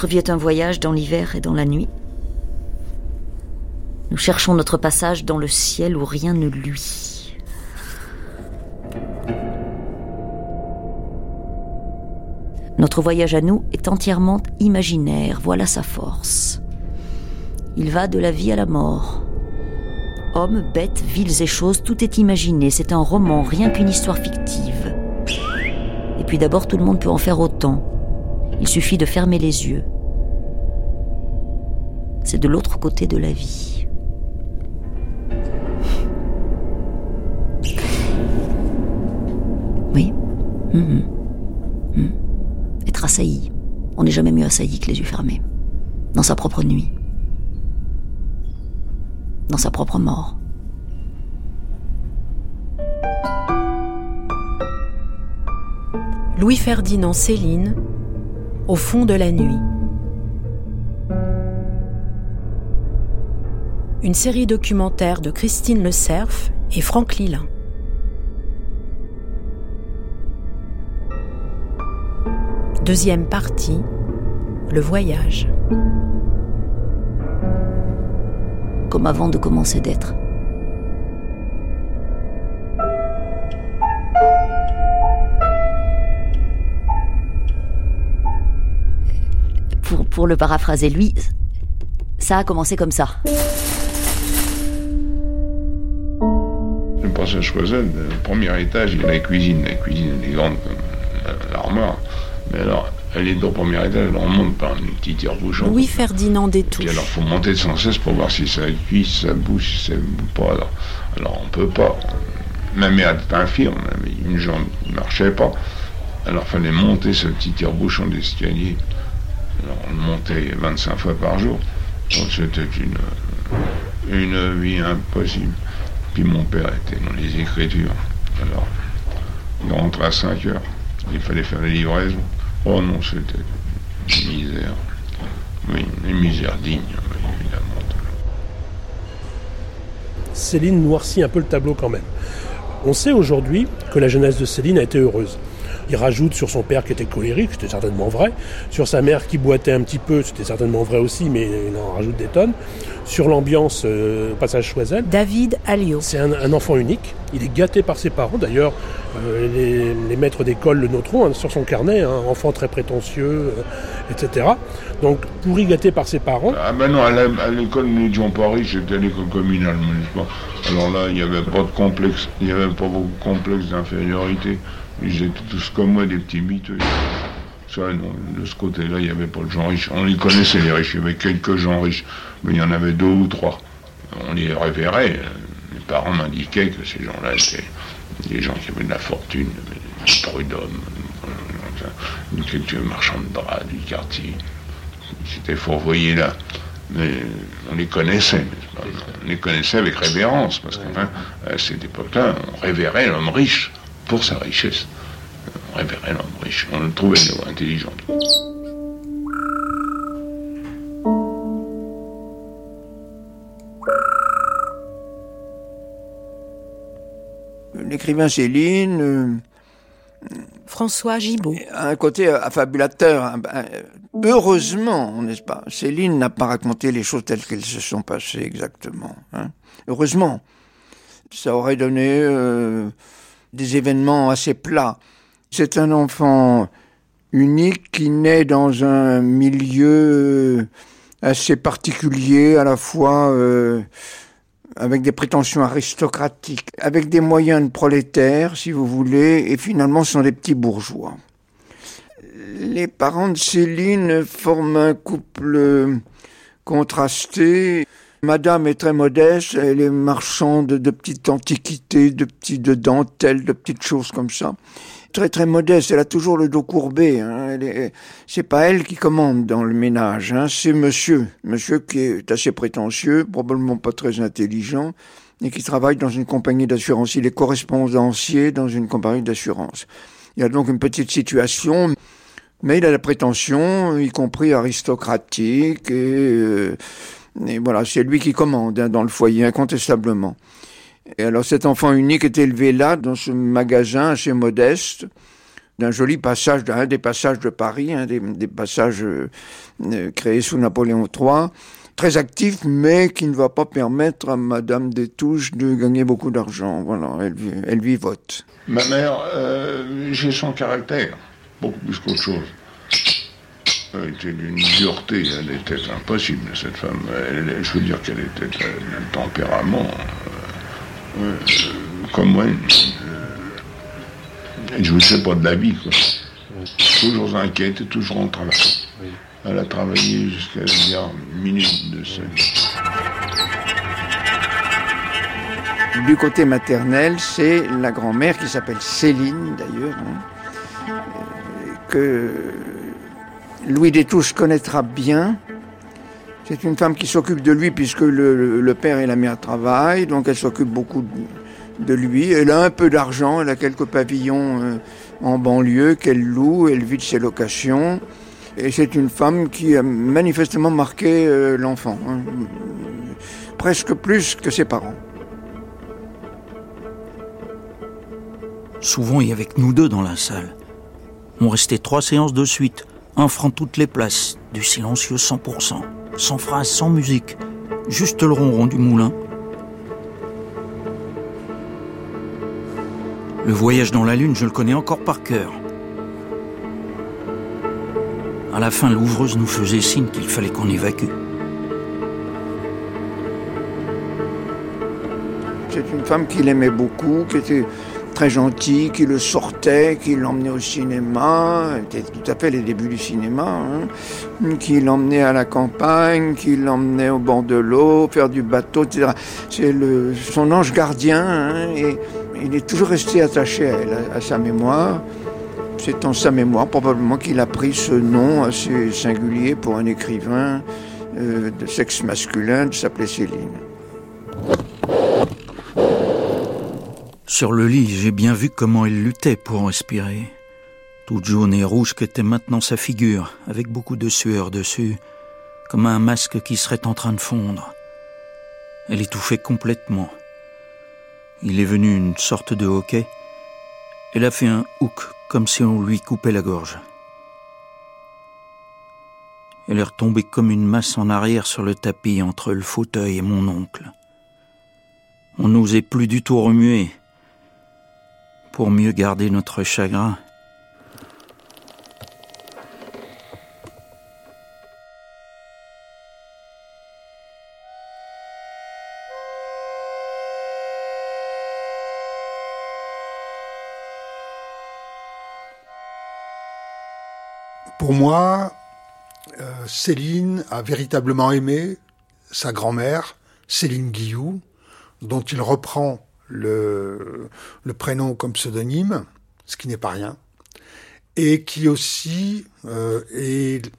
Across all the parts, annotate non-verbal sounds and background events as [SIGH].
Notre vie est un voyage dans l'hiver et dans la nuit. Nous cherchons notre passage dans le ciel où rien ne luit. Notre voyage à nous est entièrement imaginaire, voilà sa force. Il va de la vie à la mort. Hommes, bêtes, villes et choses, tout est imaginé, c'est un roman, rien qu'une histoire fictive. Et puis d'abord, tout le monde peut en faire autant. Il suffit de fermer les yeux. C'est de l'autre côté de la vie. Oui. Mhm. Mhm. Être assailli. On n'est jamais mieux assailli que les yeux fermés. Dans sa propre nuit. Dans sa propre mort. Louis-Ferdinand Céline, Au fond de la nuit. Une série documentaire de Christine Le Cerf et Franck Lilin. Deuxième partie, le voyage. Comme avant de commencer d'être. Pour, le paraphraser, lui, ça a commencé comme ça. Le passage Choiseul, le premier étage, il y a la cuisine. La cuisine, elle est grande comme l'armoire. Mais alors, elle est au premier étage, alors on monte par un petit tire-bouchon. Louis-Ferdinand Puis Détouche. alors, faut monter sans cesse pour voir si ça cuit, si ça bouge, si ça bouge pas. Alors, alors on peut pas. Ma mère était infirme, elle avait une jambe qui ne marchait pas. Alors, fallait monter ce petit tire-bouchon d'escalier. On montait 25 fois par jour. C'était une, vie impossible. Puis mon père était dans les écritures. Alors, il rentrait à 5 heures. Il fallait faire les livraisons. Oh non, c'était une misère. Oui, une misère digne, évidemment. Céline noircit un peu le tableau quand même. On sait aujourd'hui que la jeunesse de Céline a été heureuse. Il rajoute sur son père qui était colérique, c'était certainement vrai. Sur sa mère qui boitait un petit peu, c'était certainement vrai aussi, mais il en rajoute des tonnes. Sur l'ambiance, euh, passage Choiseul, David Alliot. c'est un, un enfant unique. Il est gâté par ses parents. D'ailleurs, euh, les, les maîtres d'école le noteront hein, sur son carnet, hein, enfant très prétentieux, euh, etc. Donc, pourri gâté par ses parents. Ah ben non, à l'école, nous n'étions pas riches, c'était à l'école communale, Alors là, il n'y avait pas de complexe, il n'y avait pas beaucoup de complexe d'infériorité. Ils étaient tous comme moi, des petits miteux. Ça, non, de ce côté-là, il n'y avait pas de gens riches. On les connaissait, les riches. Il y avait quelques gens riches, mais il y en avait deux ou trois. On les révérait. Les parents m'indiquaient que ces gens-là étaient des gens qui avaient de la fortune, des prud'hommes, quelques marchands de draps du quartier. C'était fourvoyé là. Mais on les connaissait, pas? On les connaissait avec révérence, parce qu'enfin, à cette époque-là, on révérait l'homme riche pour sa richesse. On révérait l'homme riche. On le trouvait intelligent. L'écrivain Céline euh, François Gibault. a un côté affabulateur. hein, ben, euh, Heureusement, n'est-ce pas? Céline n'a pas raconté les choses telles qu'elles se sont passées exactement. hein. Heureusement. Ça aurait donné euh, des événements assez plats. C'est un enfant unique qui naît dans un milieu assez particulier, à la fois euh, avec des prétentions aristocratiques, avec des moyens de prolétaires, si vous voulez, et finalement sont des petits bourgeois. Les parents de Céline forment un couple contrasté. Madame est très modeste, elle est marchande de petites antiquités, de petites de dentelles, de petites choses comme ça. Très très modeste, elle a toujours le dos courbé. Hein. C'est pas elle qui commande dans le ménage, hein. c'est monsieur. Monsieur qui est assez prétentieux, probablement pas très intelligent, et qui travaille dans une compagnie d'assurance. Il est correspondancier dans une compagnie d'assurance. Il a donc une petite situation, mais il a la prétention, y compris aristocratique, et, euh, voilà, c'est lui qui commande hein, dans le foyer, incontestablement. Et alors cet enfant unique est élevé là, dans ce magasin assez modeste, d'un joli passage, d'un des passages de Paris, un des, passages euh, euh, créés sous Napoléon III, très actif, mais qui ne va pas permettre à Madame Détouche de gagner beaucoup d'argent. Voilà, elle, elle vivote. Ma mère, j'ai son caractère, beaucoup plus qu'autre chose. Elle était d'une dureté, elle était impossible, cette femme. je veux dire qu'elle était d'un tempérament, comme moi, je ne sais pas de la vie, quoi. Toujours inquiète, toujours en travail. Elle a travaillé jusqu'à la dernière minute de sa vie. Du côté maternel, c'est la grand-mère qui s'appelle Céline d'ailleurs, hein, que Louis Détouche connaîtra bien. C'est une femme qui s'occupe de lui puisque le, père et la mère travaillent, donc elle s'occupe beaucoup de, lui. Elle a un peu d'argent, elle a quelques pavillons euh, en banlieue qu'elle loue, elle vit de ses locations. Et c'est une femme qui a manifestement marqué euh, l'enfant, hein. presque plus que ses parents. Souvent, il y avait nous deux dans la salle. On restait trois séances de suite, un toutes les places, du silencieux 100%, sans phrase, sans musique, juste le ronron du moulin Le voyage dans la Lune, je le connais encore par cœur. À la fin, l'ouvreuse nous faisait signe qu'il fallait qu'on évacue. C'est une femme qu'il aimait beaucoup, qui était très gentille, qui le sortait, qui l'emmenait au cinéma, c'était tout à fait les débuts du cinéma, hein, qui l'emmenait à la campagne, qui l'emmenait au bord de l'eau, faire du bateau, etc. C'est son ange gardien, hein, et il est toujours resté attaché à elle, sa mémoire. C'est en sa mémoire probablement qu'il a pris ce nom assez singulier pour un écrivain euh, de sexe masculin de s'appeler Céline. Sur le lit, j'ai bien vu comment elle luttait pour respirer. Toute jaune et rouge qu'était maintenant sa figure, avec beaucoup de sueur dessus, comme un masque qui serait en train de fondre. Elle étouffait complètement. Il est venu une sorte de hoquet. Elle a fait un hook comme si on lui coupait la gorge. Elle est retombée comme une masse en arrière sur le tapis entre le fauteuil et mon oncle. On n'osait plus du tout remuer pour mieux garder notre chagrin. Pour moi, euh, Céline a véritablement aimé sa grand-mère, Céline Guillou, dont il reprend le, prénom comme pseudonyme, ce qui n'est pas rien, et qui aussi euh, est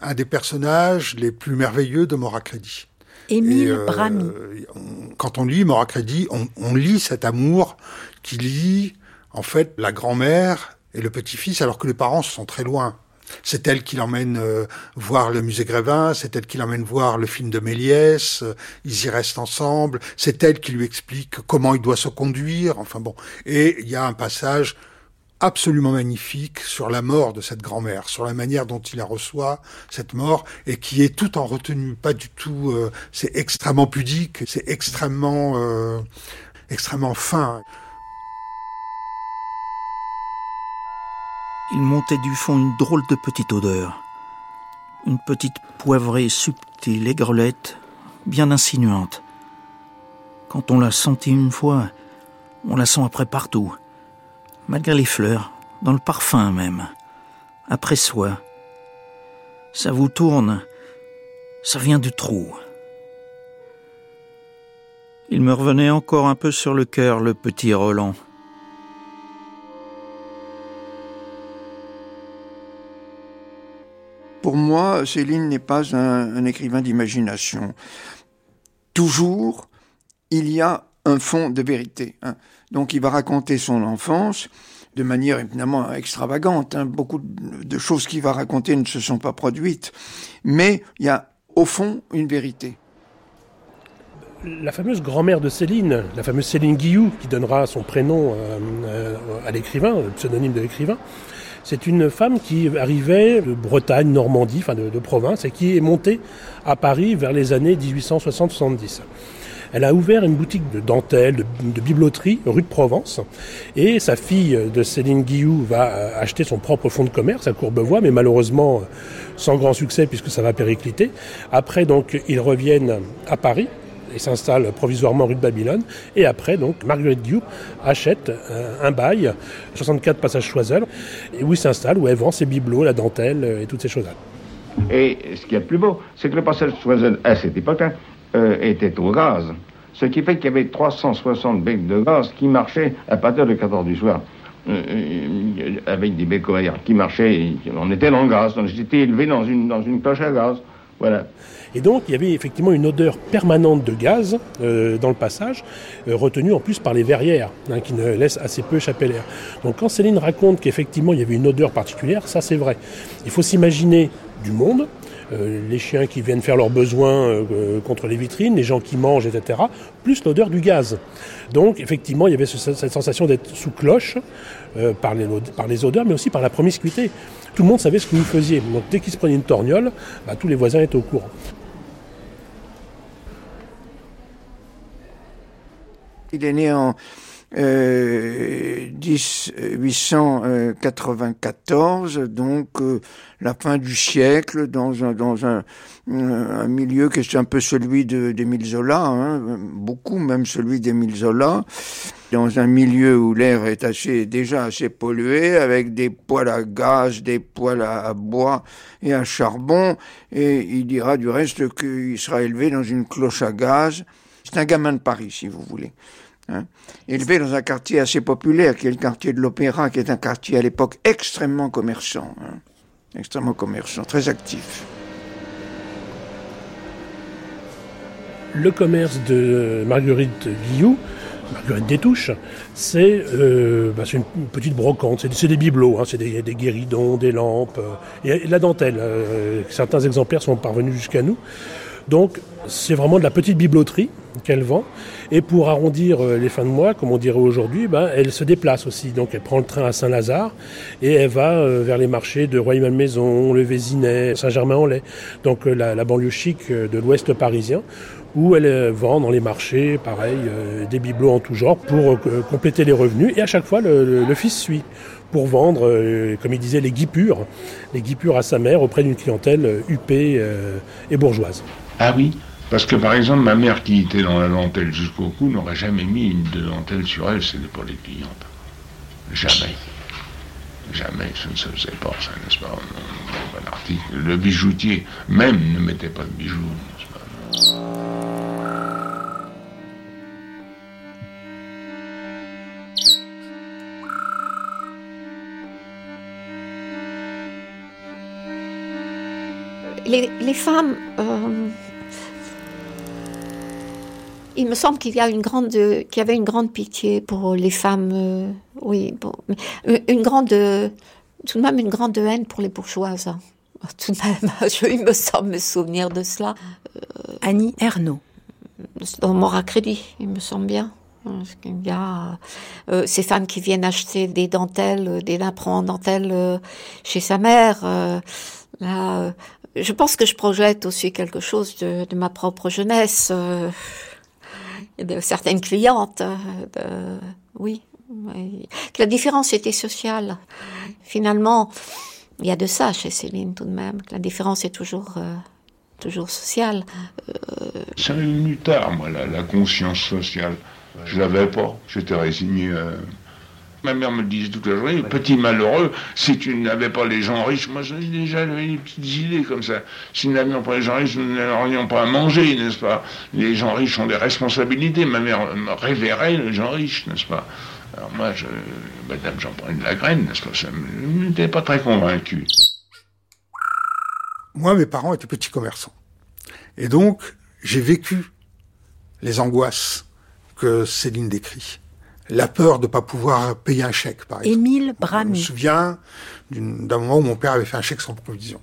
un des personnages les plus merveilleux de Moracrédit. Émile euh, Brami. quand on lit Moracrédit, on, on lit cet amour qui lie en fait la grand-mère et le petit-fils alors que les parents sont très loin. C'est elle qui l'emmène euh, voir le musée Grévin, c'est elle qui l'emmène voir le film de Méliès, euh, ils y restent ensemble, c'est elle qui lui explique comment il doit se conduire, enfin bon. Et il y a un passage absolument magnifique sur la mort de cette grand-mère, sur la manière dont il la reçoit, cette mort, et qui est tout en retenue, pas du tout, euh, c'est extrêmement pudique, c'est extrêmement, extrêmement fin. Il montait du fond une drôle de petite odeur. Une petite poivrée subtile, aigrelette, bien insinuante. Quand on l'a sentit une fois, on la sent après partout, malgré les fleurs, dans le parfum même, après soi. Ça vous tourne, ça vient du trou. Il me revenait encore un peu sur le cœur, le petit Roland. Pour moi, Céline n'est pas un, écrivain d'imagination. Toujours, il y a un fond de vérité. Hein. Donc il va raconter son enfance de manière évidemment extravagante. Hein. Beaucoup de choses qu'il va raconter ne se sont pas produites. Mais il y a au fond une vérité. La fameuse grand-mère de Céline, la fameuse Céline Guillou, qui donnera son prénom euh, à l'écrivain, le pseudonyme de l'écrivain, C'est une femme qui arrivait de Bretagne, Normandie, enfin de, de province, et qui est montée à Paris vers les années 1860-70. Elle a ouvert une boutique de dentelle, de, de, biblioterie, rue de Provence. Et sa fille de Céline Guillou va euh, acheter son propre fonds de commerce à Courbevoie, mais malheureusement sans grand succès puisque ça va péricliter. Après, donc, ils reviennent à Paris et s'installe provisoirement rue de Babylone. Et après, donc, Marguerite Guillou achète un, un bail, 64 passage Choiseul, où il s'installe, où elle vend ses bibelots, la dentelle et toutes ces choses-là. Et ce qui est le plus beau, c'est que le passage Choiseul, à cette époque-là, euh, était au gaz. Ce qui fait qu'il y avait 360 becs de gaz qui marchaient à partir de 14 du soir. Euh, euh, avec des becs qui marchaient, on était dans le gaz, donc j'étais élevé dans une, dans une cloche à gaz. Voilà. Et donc, il y avait effectivement une odeur permanente de gaz euh, dans le passage, euh, retenue en plus par les verrières, hein, qui ne laissent assez peu échapper l'air. Donc, quand Céline raconte qu'effectivement il y avait une odeur particulière, ça c'est vrai. Il faut s'imaginer du monde, euh, les chiens qui viennent faire leurs besoins euh, contre les vitrines, les gens qui mangent, etc., plus l'odeur du gaz. Donc effectivement, il y avait ce, cette sensation d'être sous cloche par, les, odeurs, mais aussi par la promiscuité. Tout le monde savait ce que vous faisiez. Donc dès qu'il se prenait une torgnole, bah, tous les voisins étaient au courant. Il est né en euh, 1894, donc euh, la fin du siècle, dans un, dans un, un milieu qui est un peu celui d'Émile Zola, hein, beaucoup même celui d'Émile Zola, dans un milieu où l'air est assez, déjà assez pollué, avec des poêles à gaz, des poêles à bois et à charbon, et il dira du reste qu'il sera élevé dans une cloche à gaz. C'est un gamin de Paris, si vous voulez. Hein, élevé dans un quartier assez populaire, qui est le quartier de l'Opéra, qui est un quartier à l'époque extrêmement commerçant, hein, extrêmement commerçant, très actif. Le commerce de Marguerite Guillou, Marguerite Détouche, c'est euh, bah, une petite brocante, c'est des bibelots, hein, c'est des, guéridons, des lampes, euh, et la dentelle. Euh, certains exemplaires sont parvenus jusqu'à nous. Donc c'est vraiment de la petite bibloterie qu'elle vend. Et pour arrondir les fins de mois, comme on dirait aujourd'hui, ben, elle se déplace aussi. Donc elle prend le train à Saint-Lazare et elle va vers les marchés de Roy-Malmaison, le Vésinet, Saint-Germain-en-Laye. Donc la, la, banlieue chic de l'ouest parisien où elle vend dans les marchés, pareil, euh, des bibelots en tout genre pour euh, compléter les revenus. Et à chaque fois, le, fils suit pour vendre, euh, comme il disait, les guipures, les guipures à sa mère auprès d'une clientèle huppée et bourgeoise. Ah oui parce que par exemple, ma mère qui était dans la dentelle jusqu'au cou n'aurait jamais mis une de dentelle sur elle, c'était pour les clientes. Jamais. Jamais, ça ne se faisait pas, ça, n'est-ce pas? Le bijoutier même ne mettait pas de bijoux, n'est-ce pas? Les, les, femmes, euh, il me semble qu'il y a une grande, qu'il y avait une grande pitié pour les femmes, euh, oui, bon, une grande, tout de même une grande haine pour les bourgeoises. Hein. Tout de même, [LAUGHS] je, il me semble me souvenir de cela. Euh, Annie Ernaud. Dans Mort à crédit, il me semble bien. Il y a euh, ces femmes qui viennent acheter des dentelles, des napperons en dentelle euh, chez sa mère. Euh, là, je pense que je projette aussi quelque chose de, ma propre jeunesse, de certaines clientes. De, oui, que la différence était sociale. Finalement, il y a de ça chez Céline tout de même. Que la différence est toujours toujours sociale. Ça m'est tard, moi, la, conscience sociale. Je l'avais pas, j'étais résigné. Euh... Ma mère me disait toute la journée, petit malheureux, si tu n'avais pas les gens riches, moi j'avais déjà des petites idées comme ça. Si nous n'avions pas les gens riches, nous n'aurions pas à manger, n'est-ce pas? Les gens riches ont des responsabilités. Ma mère me révérait les gens riches, n'est-ce pas? Alors moi, je, madame, j'en prenais de la graine, n'est-ce pas? Ça n'était pas très convaincu. Moi, mes parents étaient petits commerçants. Et donc, j'ai vécu les angoisses que Céline décrit. La peur de ne pas pouvoir payer un chèque, par exemple. Émile Bramy. Je me souviens d'un moment où mon père avait fait un chèque sans provision.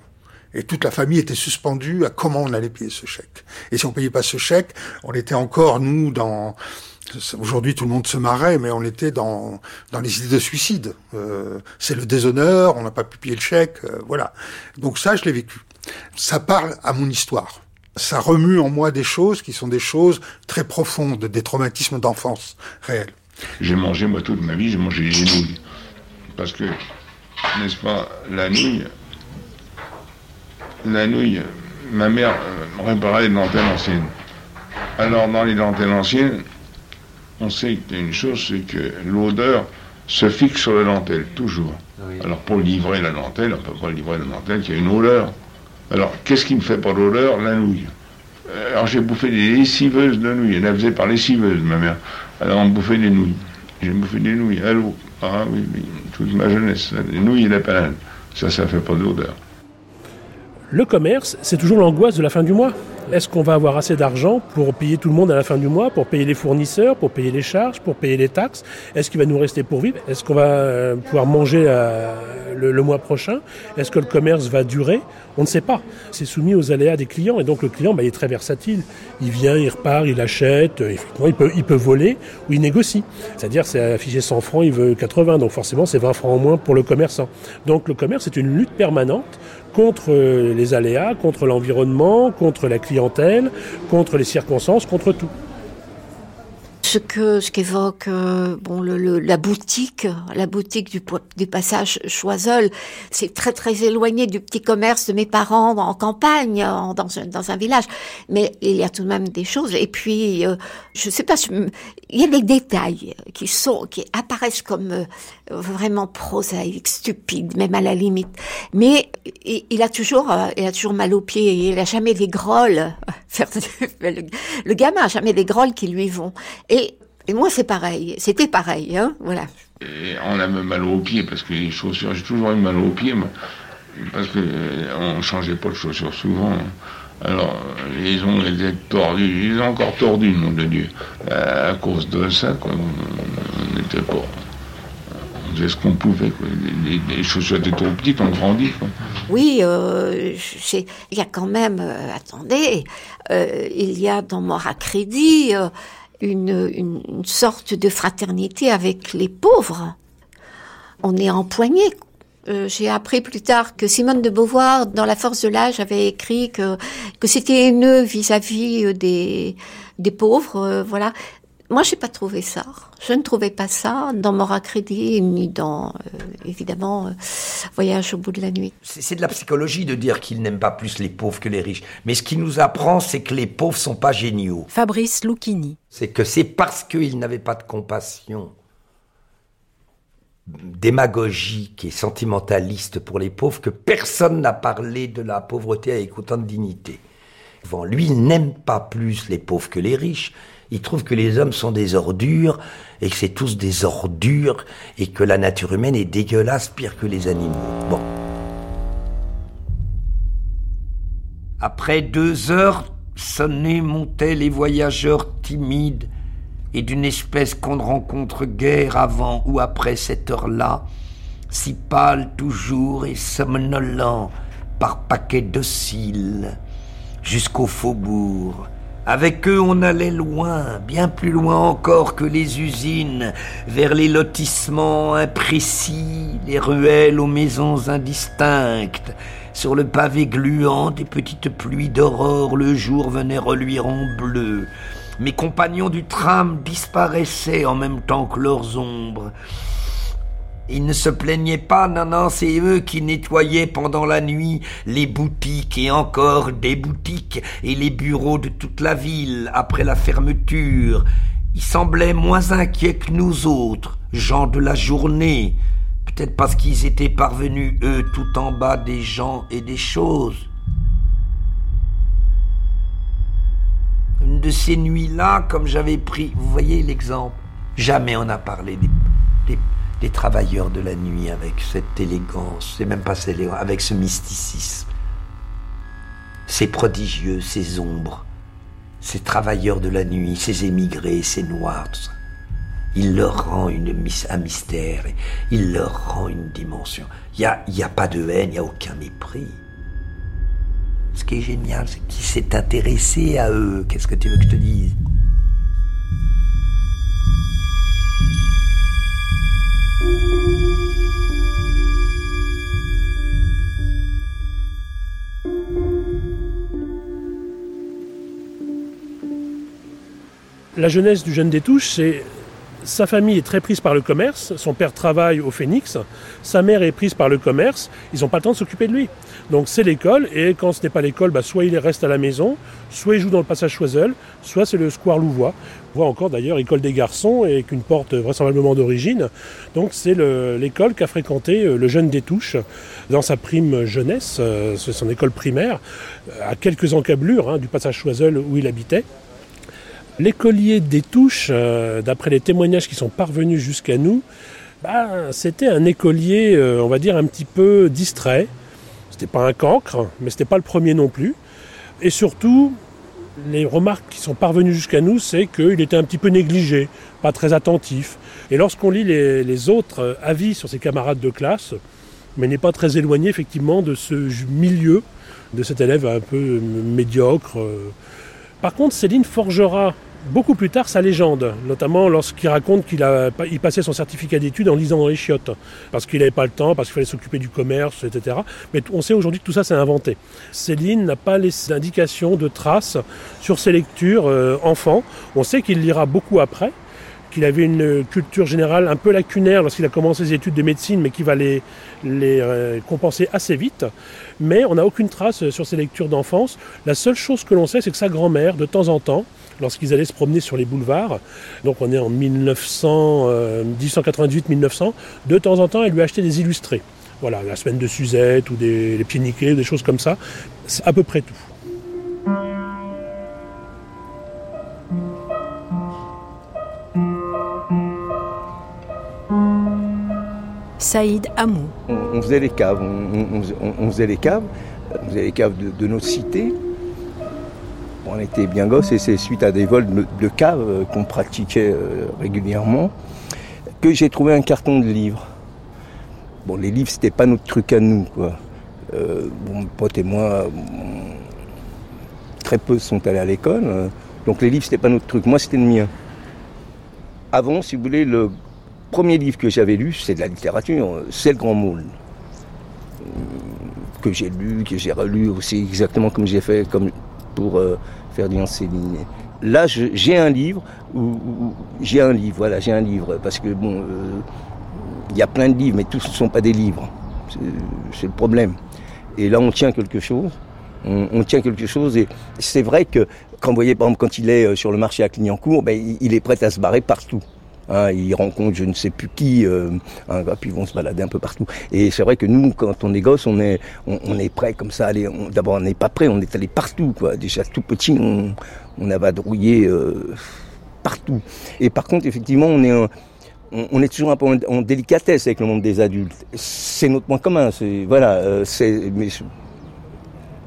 Et toute la famille était suspendue à comment on allait payer ce chèque. Et si on payait pas ce chèque, on était encore, nous, dans Aujourd'hui, tout le monde se marrait, mais on était dans, dans les idées de suicide. Euh, c'est le déshonneur, on n'a pas pu payer le chèque, euh, voilà. Donc ça, je l'ai vécu. Ça parle à mon histoire. Ça remue en moi des choses qui sont des choses très profondes, des traumatismes d'enfance réels. J'ai mangé, moi, toute ma vie, j'ai mangé des nouilles. Parce que, n'est-ce pas, la nouille, la nouille, ma mère euh, réparait les dentelles anciennes. Alors, dans les dentelles anciennes, on sait qu'il y a une chose, c'est que l'odeur se fixe sur la dentelle, toujours. Alors, pour livrer la dentelle, on ne peut pas livrer la dentelle qui a une odeur. Alors, qu'est-ce qui ne fait pas l'odeur La nouille. Euh, Alors, j'ai bouffé des lessiveuses de nouilles. Elle la faisait par lessiveuse, ma mère. Alors, on bouffait des nouilles. J'ai bouffé des nouilles à. Ah oui, oui, toute ma jeunesse. Les nouilles et la panade. Ça, ça fait pas d'odeur. Le commerce, c'est toujours l'angoisse de la fin du mois. Est-ce qu'on va avoir assez d'argent pour payer tout le monde à la fin du mois, pour payer les fournisseurs, pour payer les charges, pour payer les taxes? Est-ce qu'il va nous rester pour vivre? Est-ce qu'on va euh, pouvoir manger euh, le, mois prochain? Est-ce que le commerce va durer? On ne sait pas. C'est soumis aux aléas des clients et donc le client bah, il est très versatile. Il vient, il repart, il achète, euh, effectivement il peut, il peut voler ou il négocie. C'est-à-dire c'est affiché 100 francs, il veut 80, donc forcément c'est 20 francs en moins pour le commerçant. Donc le commerce c'est une lutte permanente contre les aléas, contre l'environnement, contre la clientèle, contre les circonstances, contre tout. Ce que ce qu'évoque euh, bon le, le- la boutique, la boutique du, du passage Choiseul, c'est très très éloigné du petit commerce de mes parents en campagne, en- dans un, dans un village. Mais il y a tout de même des choses. Et puis, euh, je sais pas, il y a des détails qui sont qui apparaissent comme euh, vraiment prosaïques, stupides, même à la limite. Mais il, il a toujours, euh, il a toujours mal aux pieds. Il a jamais des grolles. Le, gamin a jamais des grolles qui lui vont. Et, moi, c'est pareil. C'était pareil, hein. Voilà. On avait mal aux pieds parce que les chaussures, j'ai toujours eu mal aux pieds, parce que euh, on changeait pas de chaussures souvent. Alors, les ongles étaient tordus, ils ont encore tordus, nom de Dieu. Euh, à cause de ça, on n'était pas. Faisait ce qu'on pouvait. Les, les- chaussures étaient trop petites, on grandit. Oui, euh, il y a quand même, euh, attendez, euh, il y a dans Mort à crédit euh, une, une, sorte de fraternité avec les pauvres. On est empoignés. Euh, J'ai appris plus tard que Simone de Beauvoir, dans La Force de l'âge, avait écrit que, que c'était haineux vis-à-vis euh, des, des pauvres. voilà. Moi, j'ai pas trouvé ça. Je ne trouvais pas ça dans Mort à crédit, ni dans, euh, évidemment, euh, Voyage au bout de la nuit. C'est de la psychologie de dire qu'il n'aime pas plus les pauvres que les riches. Mais ce qui nous apprend, c'est que les pauvres sont pas géniaux. Fabrice Lucchini. C'est que c'est parce qu'ils n'avaient pas de compassion démagogique et sentimentaliste pour les pauvres que personne n'a parlé de la pauvreté avec autant de dignité. Bon, lui, il n'aime pas plus les pauvres que les riches. Il trouve que les hommes sont des ordures et que c'est tous des ordures et que la nature humaine est dégueulasse, pire que les animaux. Bon. Après deux heures sonnées montaient les voyageurs timides et d'une espèce qu'on ne rencontre guère avant ou après cette heure-là, si pâle toujours et somnolent par paquets dociles, jusqu'au faubourg. Avec eux on allait loin, bien plus loin encore que les usines, vers les lotissements imprécis, les ruelles aux maisons indistinctes. Sur le pavé gluant des petites pluies d'aurore, le jour venait reluire en bleu. Mes compagnons du tram disparaissaient en même temps que leurs ombres. Ils ne se plaignaient pas, non, non, c'est eux qui nettoyaient pendant la nuit les boutiques et encore des boutiques et les bureaux de toute la ville après la fermeture. Ils semblaient moins inquiets que nous autres, gens de la journée, peut-être parce qu'ils étaient parvenus, eux, tout en bas des gens et des choses. Une de ces nuits-là, comme j'avais pris, vous voyez l'exemple, jamais on n'a parlé des, des travailleurs de la nuit avec cette élégance, c'est même pas avec ce mysticisme. Ces prodigieux, ces ombres, ces travailleurs de la nuit, ces émigrés, ces noirs. Il leur rend une, un mystère, il leur rend une dimension. Il n'y a, y a pas de haine, il n'y a aucun mépris. Ce qui est génial, c'est qu'il s'est intéressé à eux. Qu'est-ce que tu veux que je te dise? La jeunesse du jeune des touches, c'est sa famille est très prise par le commerce, son père travaille au Phénix, sa mère est prise par le commerce, ils n'ont pas le temps de s'occuper de lui. Donc c'est l'école, et quand ce n'est pas l'école, bah, soit il reste à la maison, soit il joue dans le passage Choiseul, soit c'est le square Louvois. On voit encore d'ailleurs école des garçons, et avec une porte vraisemblablement d'origine. Donc c'est l'école qu'a fréquenté euh, le jeune Détouche dans sa prime jeunesse, euh, c'est son école primaire, à quelques encablures hein, du passage Choiseul où il habitait. L'écolier des touches, euh, d'après les témoignages qui sont parvenus jusqu'à nous, bah, c'était un écolier, euh, on va dire, un petit peu distrait. C'était pas un cancre, mais c'était pas le premier non plus. Et surtout, les remarques qui sont parvenues jusqu'à nous, c'est qu'il était un petit peu négligé, pas très attentif. Et lorsqu'on lit les, autres avis sur ses camarades de classe, mais n'est pas très éloigné effectivement de ce milieu, de cet élève un peu médiocre. Par contre, Céline forgera beaucoup plus tard sa légende, notamment lorsqu'il raconte qu'il a, il passait son certificat d'études en lisant dans les chiottes, parce qu'il n'avait pas le temps, parce qu'il fallait s'occuper du commerce, etc. Mais on sait aujourd'hui que tout ça c'est inventé. Céline n'a pas laissé d'indications, de traces sur ses lectures euh, enfants. On sait qu'il lira beaucoup après, qu'il avait une culture générale un peu lacunaire lorsqu'il a commencé ses études de médecine, mais qui va les, les euh, compenser assez vite. Mais on n'a aucune trace sur ses lectures d'enfance. La seule chose que l'on sait, c'est que sa grand-mère, de temps en temps, lorsqu'ils allaient se promener sur les boulevards. Donc on est en 1900, 1898-1900. Euh, de temps en temps, elle lui achetait des illustrés. Voilà, la semaine de Suzette ou des les pieds niqués, des choses comme ça. C'est à peu près tout. Saïd Amou. On, faisait les caves, on, faisait les caves, on faisait les caves de, de nos cités on était bien gosses et c'est suite à des vols de caves euh, qu'on pratiquait euh, régulièrement que j'ai trouvé un carton de livres. Bon, les livres, c'était pas notre truc à nous. Euh, mon pote et moi, très peu sont allés à l'école, donc les livres, c'était pas notre truc. Moi, c'était le mien. Avant, si vous voulez, le premier livre que j'avais lu, c'est de la littérature, c'est Le Grand Moule que j'ai lu, que j'ai relu aussi exactement comme j'ai fait, pour Ferdinand Céline. Là, j'ai un livre, j'ai un livre, voilà, j'ai un livre, parce que bon, euh, il y a plein de livres, mais tous ne sont pas des livres. C'est le problème. Et là, on tient quelque chose. On, tient quelque chose, et c'est vrai que quand vous voyez, par exemple, quand il est euh, sur le marché à Clignancourt, ben, il est prêt à se barrer partout. Hein, ils rencontrent je ne sais plus qui, euh, puis ils vont se balader un peu partout. Et c'est vrai que nous, quand on est gosse, on est, on, est prêt comme ça. D'abord, on n'est pas prêt, on est allé partout. Déjà tout petit, on, on a vadrouillé euh, partout. Et par contre, effectivement, on est on, est toujours un peu en, délicatesse avec le monde des adultes. C'est notre point commun. Voilà. Euh, c'est mais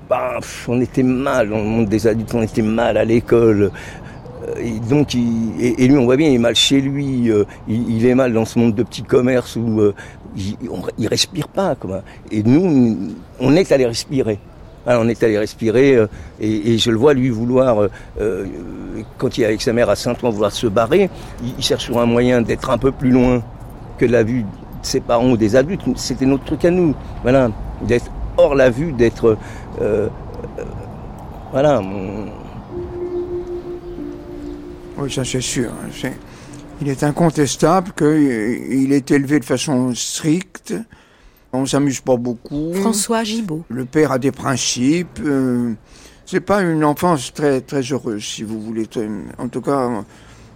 bah, on était mal le monde des adultes. On était mal à l'école. Euh, et donc, et, lui, on voit bien, il est mal chez lui, euh, il, est mal dans ce monde de petits commerces où euh, il, ne respire pas. Et nous, on est allé respirer. on est allé respirer, et, je le vois lui vouloir, quand il est avec sa mère à Saint-Ouen, vouloir se barrer, il, cherche un moyen d'être un peu plus loin que la vue de ses parents ou des adultes. C'était notre truc à nous, voilà, d'être hors la vue, d'être, voilà. Oui, ça c'est sûr. Il est incontestable qu'il est élevé de façon stricte. On s'amuse pas beaucoup. François Gibault. Le père a des principes. Euh, c'est pas une enfance très très heureuse, si vous voulez. En tout cas,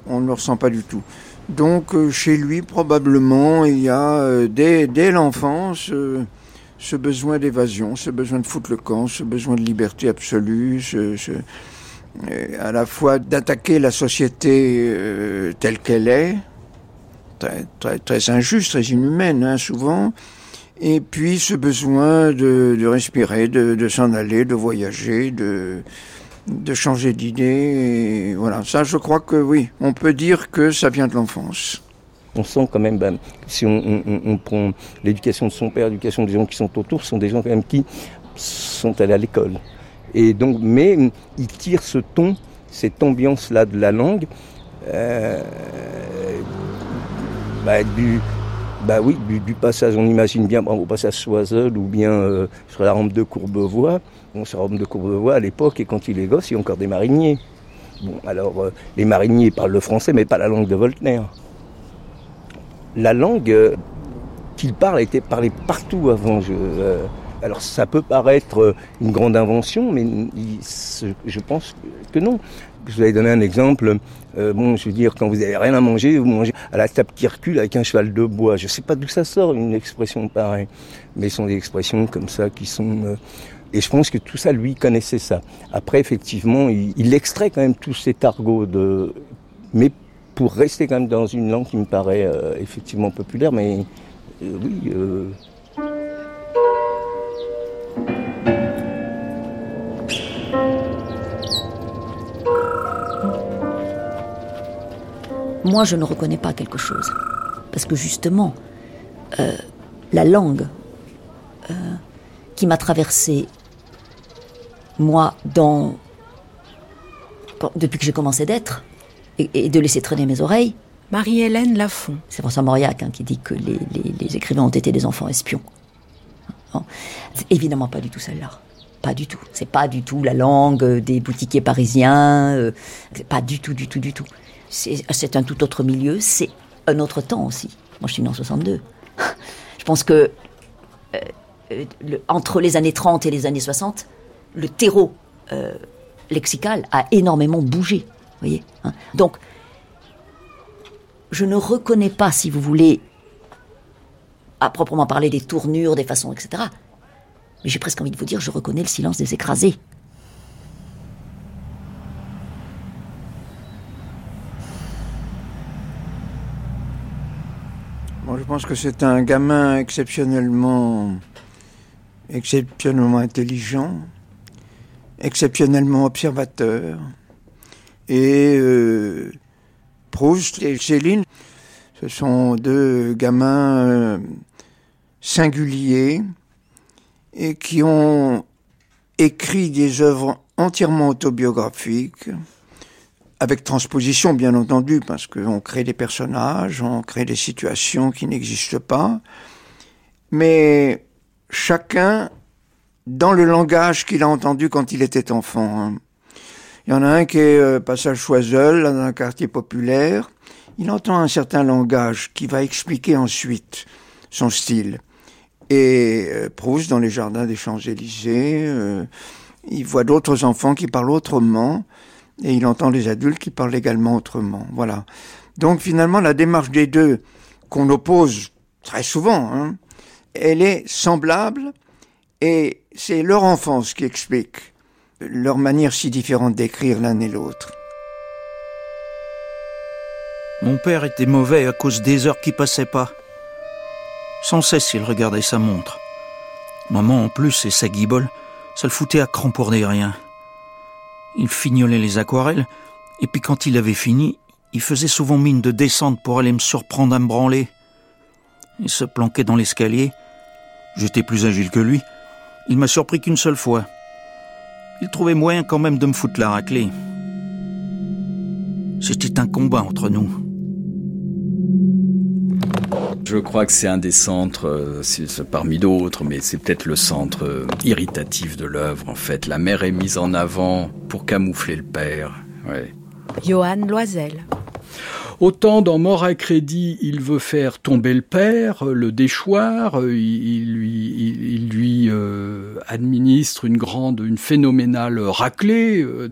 on ne le ressent pas du tout. Donc, euh, chez lui, probablement, il y a euh, dès, dès l'enfance ce besoin d'évasion, ce besoin de foutre le camp, ce besoin de liberté absolue, ce, euh, à la fois d'attaquer la société euh, telle qu'elle est, très, très, injuste, très inhumaine hein, souvent, et puis ce besoin de, respirer, de, s'en aller, de voyager, de, changer d'idée. Voilà, ça je crois que oui, on peut dire que ça vient de l'enfance. On sent quand même, ben, si on, on, on prend l'éducation de son père, l'éducation des gens qui sont autour, ce sont des gens quand même qui sont allés à l'école. Et donc, mais il tire ce ton, cette ambiance-là de la langue, euh, bah, du, bah oui, du, passage, on imagine bien au passage Soiseul ou bien euh, sur la rampe de Courbevoie. Bon, sur la rampe de Courbevoie, à l'époque, et quand il est gosse, il y a encore des mariniers. Bon, alors, euh, les mariniers parlent le français, mais pas la langue de Voltaire. La langue euh, qu'il parle était parlée partout avant. Euh, alors, ça peut paraître une grande invention, mais je pense que non. Je vous avais donné un exemple. bon, je veux dire, quand vous n'avez rien à manger, vous mangez à la table qui recule avec un cheval de bois. Je ne sais pas d'où ça sort une expression pareille, mais ce sont des expressions comme ça qui sont et je pense que tout ça, lui, connaissait ça. Après, effectivement, il, extrait quand même tous ces argots de... Mais pour rester quand même dans une langue qui me paraît euh, effectivement populaire, mais euh, oui... Moi, je ne reconnais pas quelque chose. Parce que justement, la langue qui m'a traversé, moi, dans, depuis que j'ai commencé d'être, et, de laisser traîner mes oreilles. Marie-Hélène Lafont. C'est François Mauriac hein, qui dit que les, écrivains ont été des enfants espions. C'est évidemment pas du tout celle-là. Pas du tout. C'est pas du tout la langue des boutiquiers parisiens. Euh, pas du tout, du tout, du tout. C'est un tout autre milieu. C'est un autre temps aussi. Moi, je suis né en 62. [LAUGHS] je pense que euh, euh, entre les années 30 et les années 60, le terreau euh, lexical a énormément bougé. Voyez hein. Donc, je ne reconnais pas, si vous voulez, à proprement parler des tournures, des façons, etc. Mais j'ai presque envie de vous dire, je reconnais le silence des écrasés. Je pense que c'est un gamin exceptionnellement exceptionnellement intelligent, exceptionnellement observateur. Et euh, Proust et Céline, ce sont deux gamins euh, singuliers et qui ont écrit des œuvres entièrement autobiographiques, avec transposition bien entendu, parce qu'on crée des personnages, on crée des situations qui n'existent pas, mais chacun dans le langage qu'il a entendu quand il était enfant. Hein. Il y en a un qui est euh, passage Choiseul, dans un quartier populaire. Il entend un certain langage qui va expliquer ensuite son style. Et euh, Proust, dans les jardins des Champs-Élysées, euh, il voit d'autres enfants qui parlent autrement, et il entend les adultes qui parlent également autrement. Voilà. Donc finalement, la démarche des deux, qu'on oppose très souvent, hein, elle est semblable et c'est leur enfance qui explique leur manière si différente d'écrire l'un et l'autre. Mon père était mauvais à cause des heures qui passaient pas. Sans cesse, il regardait sa montre. Maman, en plus, et sa guibole, ça le foutait à cran pour des rien. Il fignolait les aquarelles, et puis quand il avait fini, il faisait souvent mine de descendre pour aller me surprendre à me branler. Il se planquait dans l'escalier, J'étais plus agile que lui. Il m'a surpris qu'une seule fois. Il trouvait moyen quand même de me foutre la raclée. C'était un combat entre nous. Je crois que c'est un des centres, euh, parmi d'autres, mais c'est peut-être le centre euh, irritatif de l'œuvre, en fait. La mère est mise en avant pour camoufler le père. Johan Loisel. Autant dans Mort à crédit, il veut faire tomber le père, le déchoir, il, lui, il, lui euh, administre une grande, une phénoménale raclée. Euh,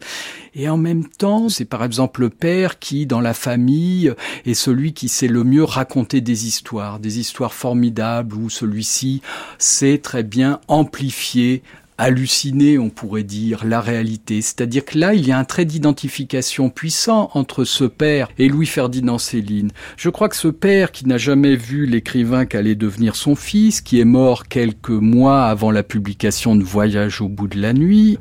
et en même temps, c'est par exemple le père qui, dans la famille, est celui qui sait le mieux raconter des histoires, des histoires formidables où celui-ci sait très bien amplifier halluciner, on pourrait dire, la réalité. C'est-à-dire que là, il y a un trait d'identification puissant entre ce père et Louis-Ferdinand Céline. Je crois que ce père qui n'a jamais vu l'écrivain qu'allait devenir son fils, qui est mort quelques mois avant la publication de Voyage au bout de la nuit,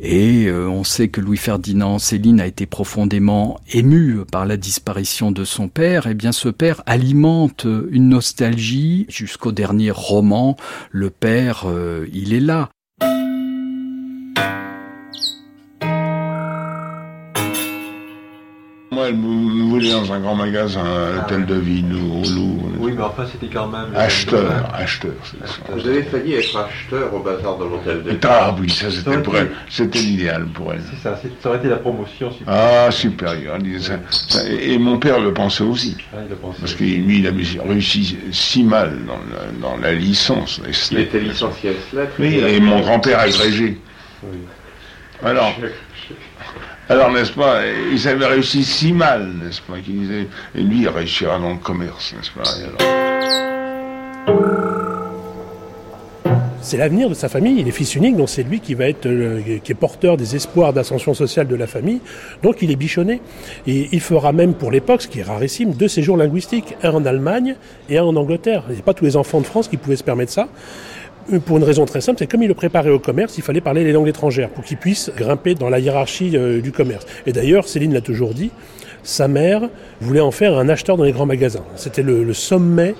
et euh, on sait que Louis-Ferdinand Céline a été profondément ému par la disparition de son père, et eh bien ce père alimente une nostalgie jusqu'au dernier roman. Le père, euh, il est là. Moi, elle me voulait dans un grand magasin, à l'hôtel de ville ou au Louvre. Oui, mais enfin, c'était quand même. Acheteur, acheteur, c'est ça. Vous avez failli être acheteur au bazar de l'hôtel de ville. Ah oui, ça c'était pour elle. C'était l'idéal pour elle. C'est ça, ça aurait été la promotion supérieure. Ah, supérieure. Et mon père le pensait aussi. Ah, il le pensait. Parce que lui, il avait réussi si mal dans la, licence. Il était licencié à lettres. Oui, et mon grand-père agrégé. Alors, alors n'est-ce pas, ils avaient réussi si mal, n'est-ce pas, qu'ils disaient, et lui, il réussira dans le commerce, n'est-ce pas C'est l'avenir de sa famille. Il est fils unique, donc c'est lui qui va être, est porteur des espoirs d'ascension sociale de la famille. Donc il est bichonné. Et il fera même pour l'époque, ce qui est rarissime, deux séjours linguistiques, un en Allemagne et un en Angleterre. Il n'y a pas tous les enfants de France qui pouvaient se permettre ça. Euh, Pour une raison très simple, c'est comme il le préparait au commerce, il fallait parler les langues étrangères pour qu'il puisse grimper dans la hiérarchie euh, du commerce. Et d'ailleurs, Céline l'a toujours dit, sa mère voulait en faire un acheteur dans les grands magasins. C'était le, sommet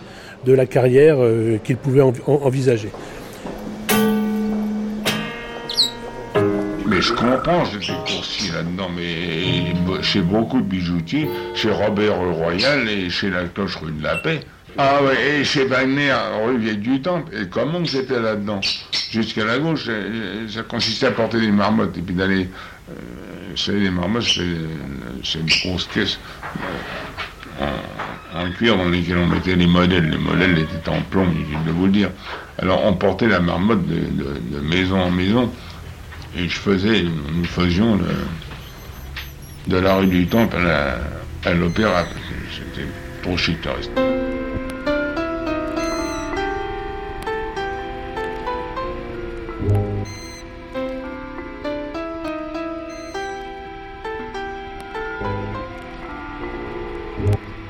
de la carrière euh, qu'il pouvait envi- en- envisager. Mais je comprends, j'étais coursier là-dedans, mais chez beaucoup de bijoutiers, chez Robert Royal et chez la cloche rue de la Paix. Ah ouais, et chez Wagner, rue Vieille du Temple. Et comment j'étais là-dedans? Jusqu'à la gauche, euh, ça consistait à porter des marmottes et puis d'aller... Euh, vous savez, les marmottes, c'est c'est une grosse caisse euh, en, cuir dans lesquelles on mettait les modèles. Les modèles étaient en plomb, inutile de vous le dire. Alors on portait la marmotte de, maison en maison. Et je faisais, nous faisions de la rue du Temple à l'opéra. C'était trop chic de rester.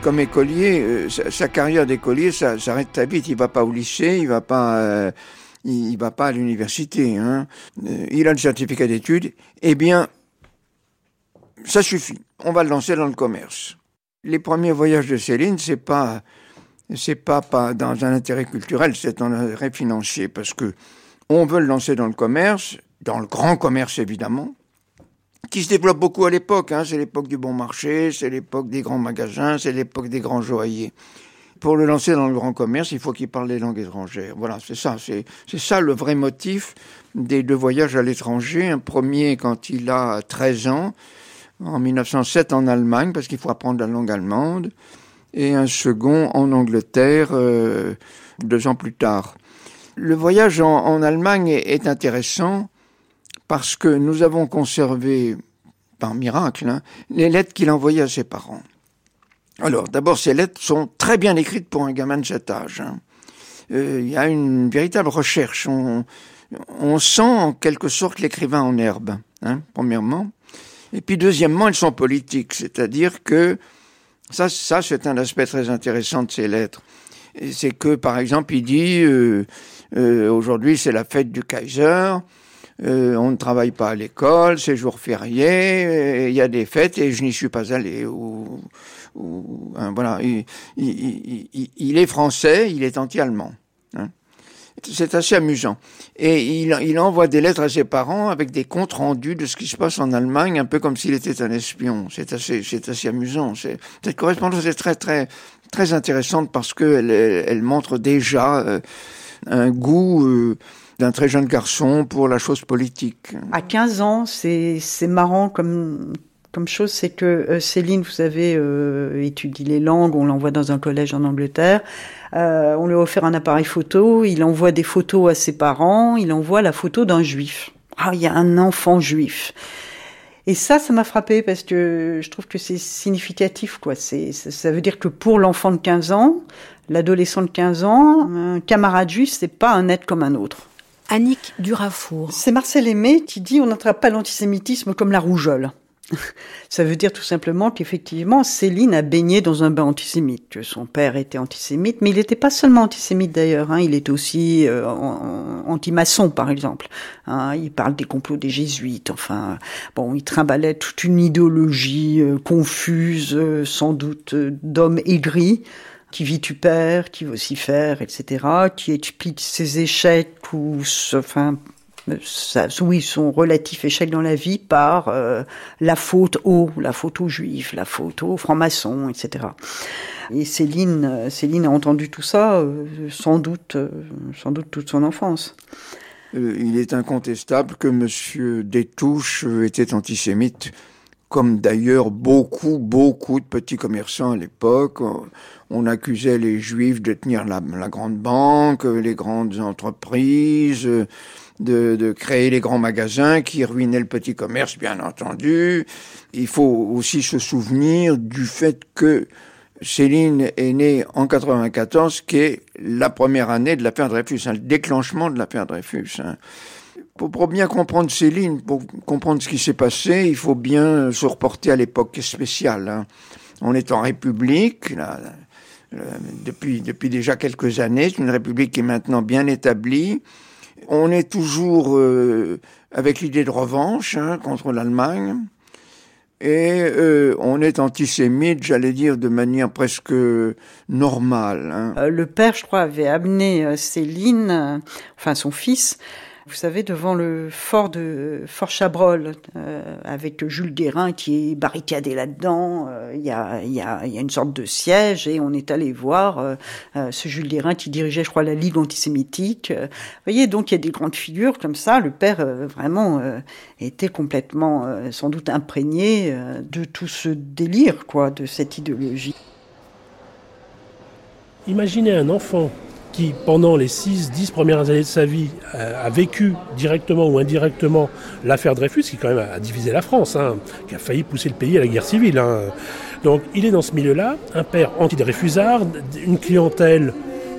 Comme écolier, euh, sa, carrière d'écolier ça s'arrête très vite. Il va pas au lycée, il va pas, euh, il, va pas à l'université. Hein. Euh, il a le certificat d'études. Eh bien, ça suffit. On va le lancer dans le commerce. Les premiers voyages de Céline, c'est pas, c'est pas dans un intérêt culturel, c'est un intérêt financier, parce que on veut le lancer dans le commerce, dans le grand commerce évidemment, qui se développe beaucoup à l'époque. Hein. C'est l'époque du bon marché, c'est l'époque des grands magasins, c'est l'époque des grands joailliers. Pour le lancer dans le grand commerce, il faut qu'il parle les langues étrangères. Voilà, c'est ça, c'est ça le vrai motif des deux voyages à l'étranger. Un premier quand il a 13 ans, en 1907 en Allemagne, parce qu'il faut apprendre la langue allemande, et un second en Angleterre euh, deux ans plus tard. Le voyage en, Allemagne est intéressant parce que nous avons conservé, par miracle, hein, les lettres qu'il envoyait à ses parents. Alors, d'abord, ces lettres sont très bien écrites pour un gamin de cet âge. hein. Euh, Il y a une véritable recherche. On, sent en quelque sorte l'écrivain en herbe, hein, premièrement. Et puis, deuxièmement, elles sont politiques, c'est-à-dire que ça, ça c'est un aspect très intéressant de ces lettres. Et C'est que, par exemple, il dit euh, euh, aujourd'hui c'est la fête du Kaiser. Euh, on ne travaille pas à l'école, c'est jour férié, il y a des fêtes et je n'y suis pas allé. Ou, hein, voilà, il, est français, il est anti-allemand. hein. C'est assez amusant. Et il, envoie des lettres à ses parents avec des comptes rendus de ce qui se passe en Allemagne, un peu comme s'il était un espion. C'est assez, c'est assez amusant. Cette correspondance est très, très, très intéressante parce qu'elle elle montre déjà euh, un goût euh, d'un très jeune garçon pour la chose politique. À 15 ans, c'est marrant comme, comme chose, c'est que euh, Céline, vous avez euh, étudié les langues, on l'envoie dans un collège en Angleterre, euh, on lui a offert un appareil photo, il envoie des photos à ses parents, il envoie la photo d'un juif. Ah, il y a un enfant juif. Et ça, ça m'a frappé parce que je trouve que c'est significatif, quoi. C'est, ça veut dire que pour l'enfant de 15 ans, l'adolescent de 15 ans, un camarade juif, c'est pas un être comme un autre. Annick Durafour. C'est Marcel Aimé qui dit on n'attrape pas l'antisémitisme comme la rougeole. [LAUGHS] Ça veut dire tout simplement qu'effectivement, Céline a baigné dans un bain antisémite, son père était antisémite, mais il n'était pas seulement antisémite d'ailleurs, hein, il était aussi euh, anti-maçon par exemple. Hein, il parle des complots des jésuites, enfin, bon, il trimbalait toute une idéologie euh, confuse, euh, sans doute euh, d'hommes aigris, qui vitupère, qui vocifère, etc., qui explique ses échecs ou, enfin, oui, son relatif échec dans la vie par la faute aux, la faute aux juifs, la faute aux francs-maçons, etc. Et Céline, Céline a entendu tout ça, sans doute, sans doute toute son enfance. il est incontestable que M. Détouche était antisémite comme d'ailleurs beaucoup, beaucoup de petits commerçants à l'époque. On accusait les juifs de tenir la, grande banque, les grandes entreprises, de, créer les grands magasins qui ruinaient le petit commerce, bien entendu. Il faut aussi se souvenir du fait que Céline est née en 94, qui est la première année de l'affaire Dreyfus, hein, le déclenchement de l'affaire Dreyfus. Hein. Pour, bien comprendre Céline, pour comprendre ce qui s'est passé, il faut bien se reporter à l'époque spéciale. Hein. On est en République, euh, depuis, déjà quelques années, c'est une République qui est maintenant bien établie. On est toujours euh, avec l'idée de revanche hein, contre l'Allemagne. Et euh, on est antisémite, j'allais dire, de manière presque normale. Hein. le père, je crois, avait amené Céline, enfin son fils, vous savez, devant le fort de Fort Chabrol, euh, avec Jules Guérin qui est barricadé là-dedans, euh, il y, a, une sorte de siège et on est allé voir euh, ce Jules Guérin qui dirigeait, je crois, la Ligue antisémitique. vous voyez, donc il y a des grandes figures comme ça. Le père, vraiment, était complètement, sans doute, imprégné de tout ce délire, quoi, de cette idéologie. Imaginez un enfant qui, pendant les 6-10 premières années de sa vie, a, vécu directement ou indirectement l'affaire Dreyfus, qui quand même a, divisé la France, hein, qui a failli pousser le pays à la guerre civile. Hein. Donc il est dans ce milieu-là, un père anti-Dreyfusard, une clientèle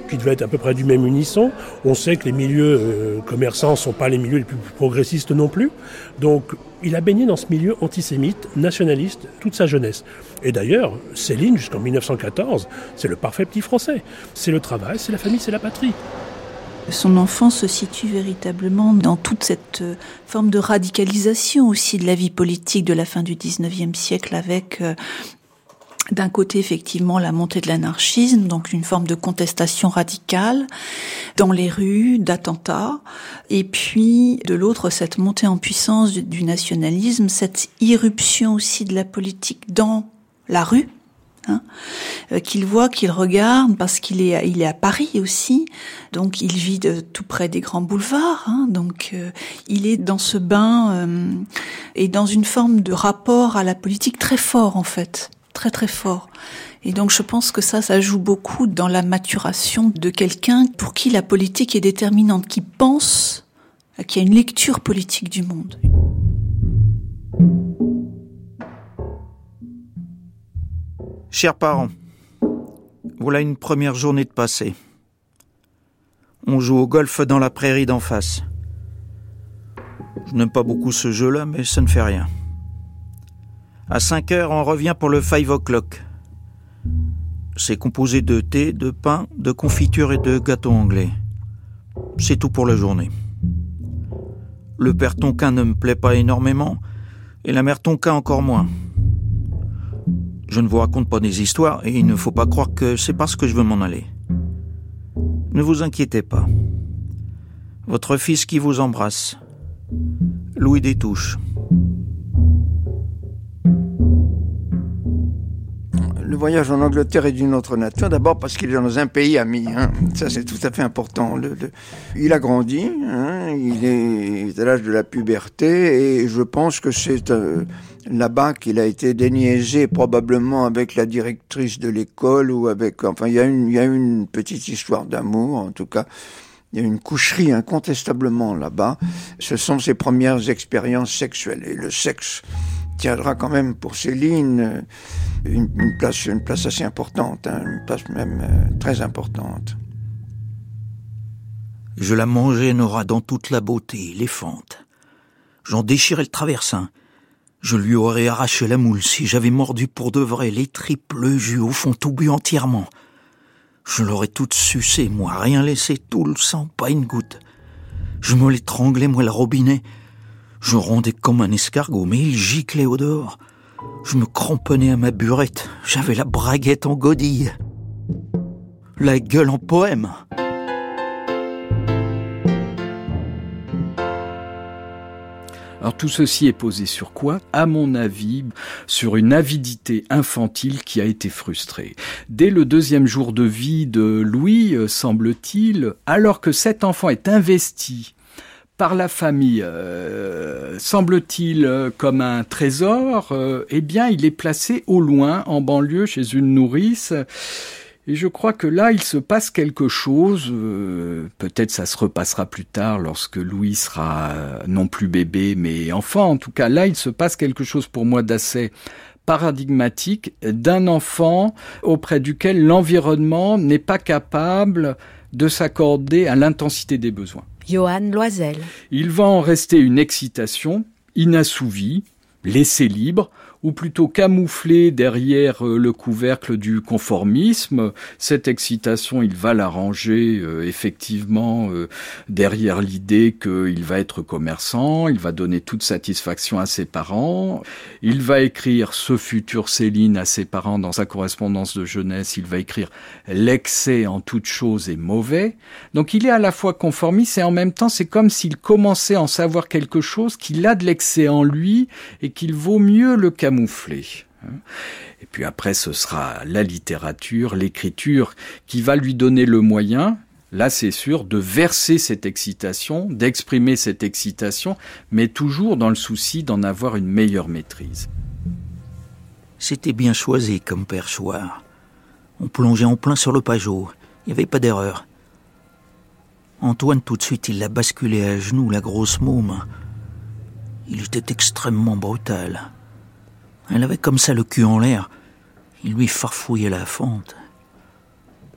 qui devait être à peu près du même unisson. On sait que les milieux euh, commerçants ne sont pas les milieux les plus progressistes non plus. Donc il a baigné dans ce milieu antisémite, nationaliste, toute sa jeunesse. Et d'ailleurs, Céline, jusqu'en 1914, c'est le parfait petit français. C'est le travail, c'est la famille, c'est la patrie. Son enfance se situe véritablement dans toute cette euh, forme de radicalisation aussi de la vie politique de la fin du 19e siècle avec euh, d'un côté effectivement la montée de l'anarchisme, donc une forme de contestation radicale dans les rues, d'attentats, et puis de l'autre cette montée en puissance du, nationalisme, cette irruption aussi de la politique dans la rue, Hein, euh, qu'il voit, qu'il regarde, parce qu'il est, il est à Paris aussi, donc il vit tout près des grands boulevards, hein, donc euh, il est dans ce bain euh, et dans une forme de rapport à la politique très fort en fait très très fort. Et donc je pense que ça, ça joue beaucoup dans la maturation de quelqu'un pour qui la politique est déterminante, qui pense, qui a une lecture politique du monde. Chers parents, voilà une première journée de passé. On joue au golf dans la prairie d'en face. Je n'aime pas beaucoup ce jeu-là, mais ça ne fait rien. À 5 heures, on revient pour le 5 o'clock. C'est composé de thé, de pain, de confiture et de gâteaux anglais. C'est tout pour la journée. Le père Tonquin ne me plaît pas énormément, et la mère Tonquin encore moins. Je ne vous raconte pas des histoires, et il ne faut pas croire que c'est parce que je veux m'en aller. Ne vous inquiétez pas. Votre fils qui vous embrasse. Louis Détouche. Le voyage en Angleterre est d'une autre nature. D'abord parce qu'il est dans un pays ami. Hein. Ça, c'est tout à fait important. Il a grandi. Hein. Il est à l'âge de la puberté. Et je pense que c'est euh, là-bas qu'il a été déniaisé, probablement avec la directrice de l'école ou avec. Enfin, il y a une, il y a une petite histoire d'amour, en tout cas. Il y a une coucherie incontestablement là-bas. Ce sont ses premières expériences sexuelles. Et le sexe tiendra quand même pour Céline euh, une, place, une place assez importante, hein, une place même euh, très importante. Je la mangeais, Nora, dans toute la beauté, les fentes. J'en déchirais le traversin. Je lui aurais arraché la moule si j'avais mordu pour de vrai les triples jus au fond tout bu entièrement. Je l'aurais toute sucé, moi, rien laissé, tout le sang, pas une goutte. Je me l'étranglais, moi, le robinet, je rondais comme un escargot, mais il giclait au dehors. Je me cramponnais à ma burette. J'avais la braguette en godille. La gueule en poème. Alors tout ceci est posé sur quoi? À mon avis, sur une avidité infantile qui a été frustrée. Dès le deuxième jour de vie de Louis, euh, semble-t-il, alors que cet enfant est investi par la famille, euh, semble-t-il, euh, comme un trésor, eh bien, il est placé au loin, en banlieue, chez une nourrice. Et je crois que là, il se passe quelque chose. Euh, peut-être ça se repassera plus tard lorsque Louis sera euh, non plus bébé, mais enfant. En tout cas, là, il se passe quelque chose pour moi d'assez paradigmatique d'un enfant auprès duquel l'environnement n'est pas capable de s'accorder à l'intensité des besoins. Johan Loisel. Il va en rester une excitation inassouvie, laissée libre, ou plutôt camouflé derrière euh, le couvercle du conformisme. Cette excitation, il va l'arranger euh, effectivement euh, derrière l'idée qu'il va être commerçant, il va donner toute satisfaction à ses parents, il va écrire ce futur Céline à ses parents dans sa correspondance de jeunesse, il va écrire l'excès en toute chose est mauvais. Donc il est à la fois conformiste et en même temps c'est comme s'il commençait à en savoir quelque chose, qu'il a de l'excès en lui et qu'il vaut mieux le camoufler. Hein. Et puis après, ce sera la littérature, l'écriture qui va lui donner le moyen, là c'est sûr, de verser cette excitation, d'exprimer cette excitation, mais toujours dans le souci d'en avoir une meilleure maîtrise. C'était bien choisi comme perchoir. On plongeait en plein sur le pajot. Il n'y avait pas d'erreur. Antoine, tout de suite, il l'a basculé à genoux, la grosse môme. Il était extrêmement brutal. Elle avait comme ça le cul en l'air. Il lui farfouillait la fente.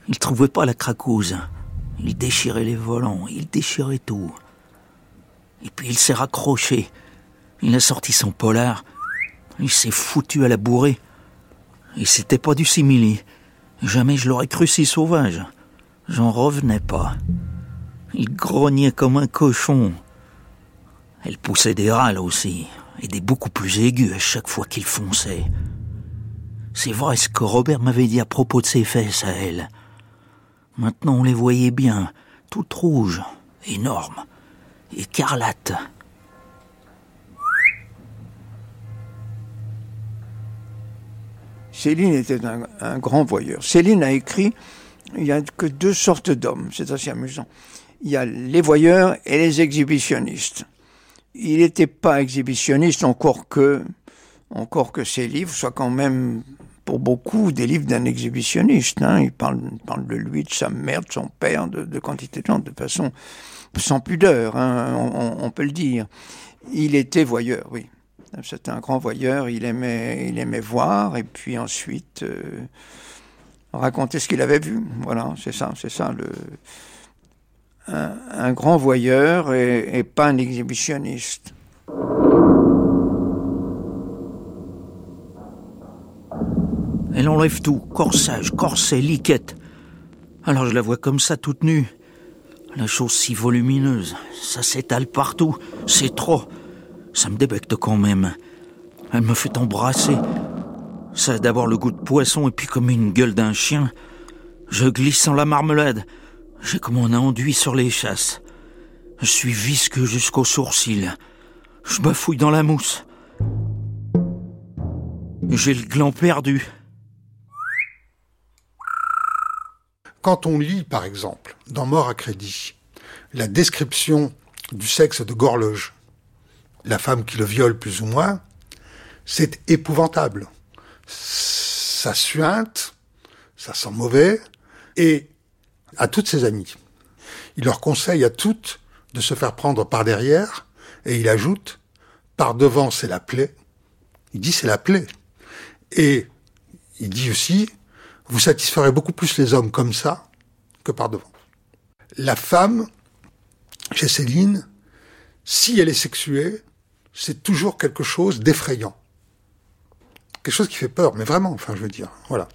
Il trouvait pas la cracouse. Il déchirait les volants, il déchirait tout. Et puis il s'est raccroché. Il a sorti son polar. Il s'est foutu à la bourrée. Et c'était pas du simili. Jamais je l'aurais cru si sauvage. J'en revenais pas. Il grognait comme un cochon. Elle poussait des râles aussi et des beaucoup plus aigus à chaque fois qu'il fonçait. C'est vrai ce que Robert m'avait dit à propos de ses fesses à elle. Maintenant on les voyait bien, toutes rouges, énormes, écarlates. Céline était un, grand voyeur. Céline a écrit il n'y a que deux sortes d'hommes, c'est assez amusant. Il y a les voyeurs et les exhibitionnistes il n'était pas exhibitionniste, encore que, encore que ses livres soient quand même, pour beaucoup, des livres d'un exhibitionniste. Hein. Il, parle, de lui, de sa mère, de son père, de, de quantité de gens, de façon sans pudeur, hein, on, peut le dire. Il était voyeur, oui. C'était un grand voyeur, il aimait, il aimait voir, et puis ensuite euh, raconter ce qu'il avait vu. Voilà, c'est ça, c'est ça le un, grand voyeur et, pas un exhibitionniste. Elle enlève tout, corsage, corset, liquette. Alors je la vois comme ça, toute nue. La chose si volumineuse, ça s'étale partout, c'est trop. Ça me débecte quand même. Elle me fait embrasser. Ça a d'abord le goût de poisson et puis comme une gueule d'un chien. Je glisse en la marmelade. J'ai comme un enduit sur les chasses. Je suis visqueux jusqu'aux sourcils. Je me fouille dans la mousse. J'ai le gland perdu. Quand on lit, par exemple, dans Mort à crédit, la description du sexe de Gorloge, la femme qui le viole plus ou moins, c'est épouvantable. Ça suinte, ça sent mauvais, et à toutes ses amies. Il leur conseille à toutes de se faire prendre par derrière, et il ajoute, par devant c'est la plaie. Il dit c'est la plaie. Et il dit aussi, vous satisferez beaucoup plus les hommes comme ça que par devant. La femme, chez Céline, si elle est sexuée, c'est toujours quelque chose d'effrayant. Quelque chose qui fait peur, mais vraiment, enfin, je veux dire, voilà.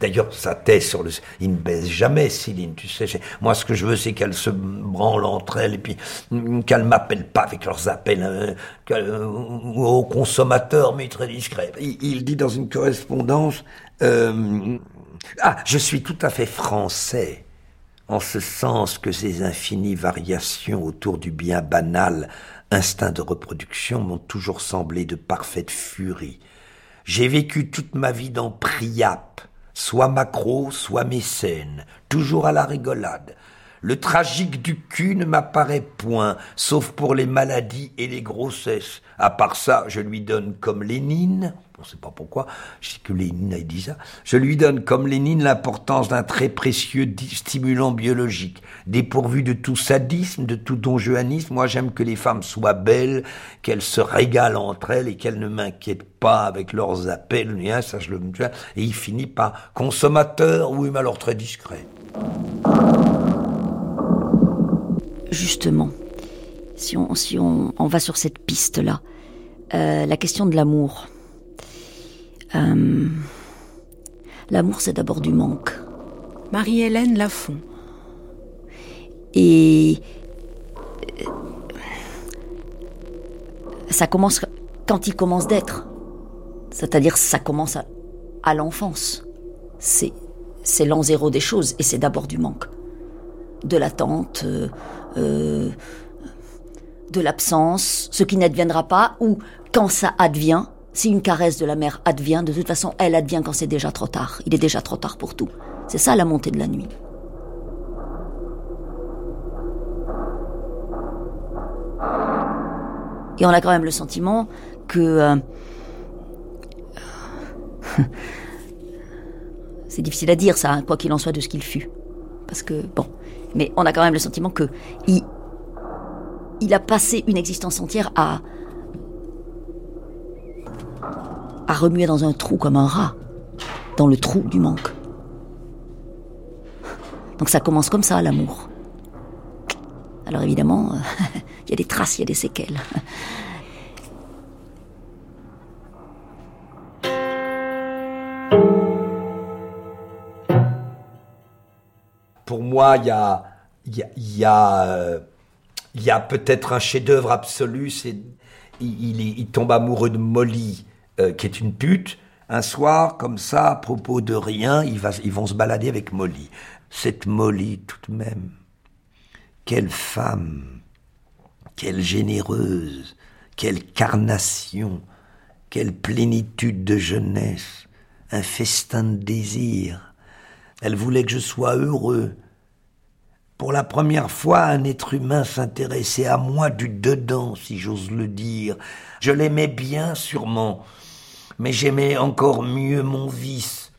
D'ailleurs, sa tête sur le... Il ne baisse jamais, Céline, tu sais. Moi, ce que je veux, c'est qu'elle se branle entre elles et puis mm, qu'elle m'appelle pas avec leurs appels euh, euh, aux consommateurs, mais très discret. Il, dit dans une correspondance... Euh, ah, je suis tout à fait français. en ce sens que ces infinies variations autour du bien banal, instinct de reproduction, m'ont toujours semblé de parfaite furie. J'ai vécu toute ma vie dans Priap, soit Macro, soit Mécène, toujours à la rigolade. Le tragique du cul ne m'apparaît point, sauf pour les maladies et les grossesses. À part ça, je lui donne comme Lénine, on ne sait pas pourquoi, je sais que Lénine a dit ça, je lui donne comme Lénine l'importance d'un très précieux stimulant biologique. Dépourvu de tout sadisme, de tout donjuanisme, moi j'aime que les femmes soient belles, qu'elles se régalent entre elles et qu'elles ne m'inquiètent pas avec leurs appels, ça je le et il finit par consommateur, oui mais alors très discret justement, si on, si on, va sur cette piste-là, euh, la question de l'amour. Euh, l'amour, c'est d'abord du manque. Marie-Hélène Lafont. Et euh, ça commence quand il commence d'être. C'est-à-dire, ça commence à, à l'enfance. C'est, c'est l'an zéro des choses et c'est d'abord du manque. De l'attente, euh, de l'absence, ce qui n'adviendra pas, ou quand ça advient, si une caresse de la mère advient, de toute façon, elle advient quand c'est déjà trop tard. Il est déjà trop tard pour tout. C'est ça la montée de la nuit. Et on a quand même le sentiment que... Euh, [LAUGHS] c'est difficile à dire ça, hein, quoi qu'il en soit de ce qu'il fut. Parce que, bon, mais on a quand même le sentiment que il, a passé une existence entière à à remuer dans un trou comme un rat, dans le trou du manque. Donc ça commence comme ça, l'amour. Alors évidemment, [LAUGHS] il y a des traces, il y a des séquelles. Pour moi, il y a, y a, euh, y a, peut-être un chef-d'œuvre absolu. C'est, il, il, tombe amoureux de Molly, euh, qui est une pute. Un soir, comme ça, à propos de rien, ils, va, ils vont se balader avec Molly. Cette Molly, tout de même, quelle femme, quelle généreuse, quelle carnation, quelle plénitude de jeunesse, un festin de désir. Elle voulait que je sois heureux, pour la première fois, un être humain s'intéressait à moi du dedans, si j'ose le dire. Je l'aimais bien, sûrement, mais j'aimais encore mieux mon vice.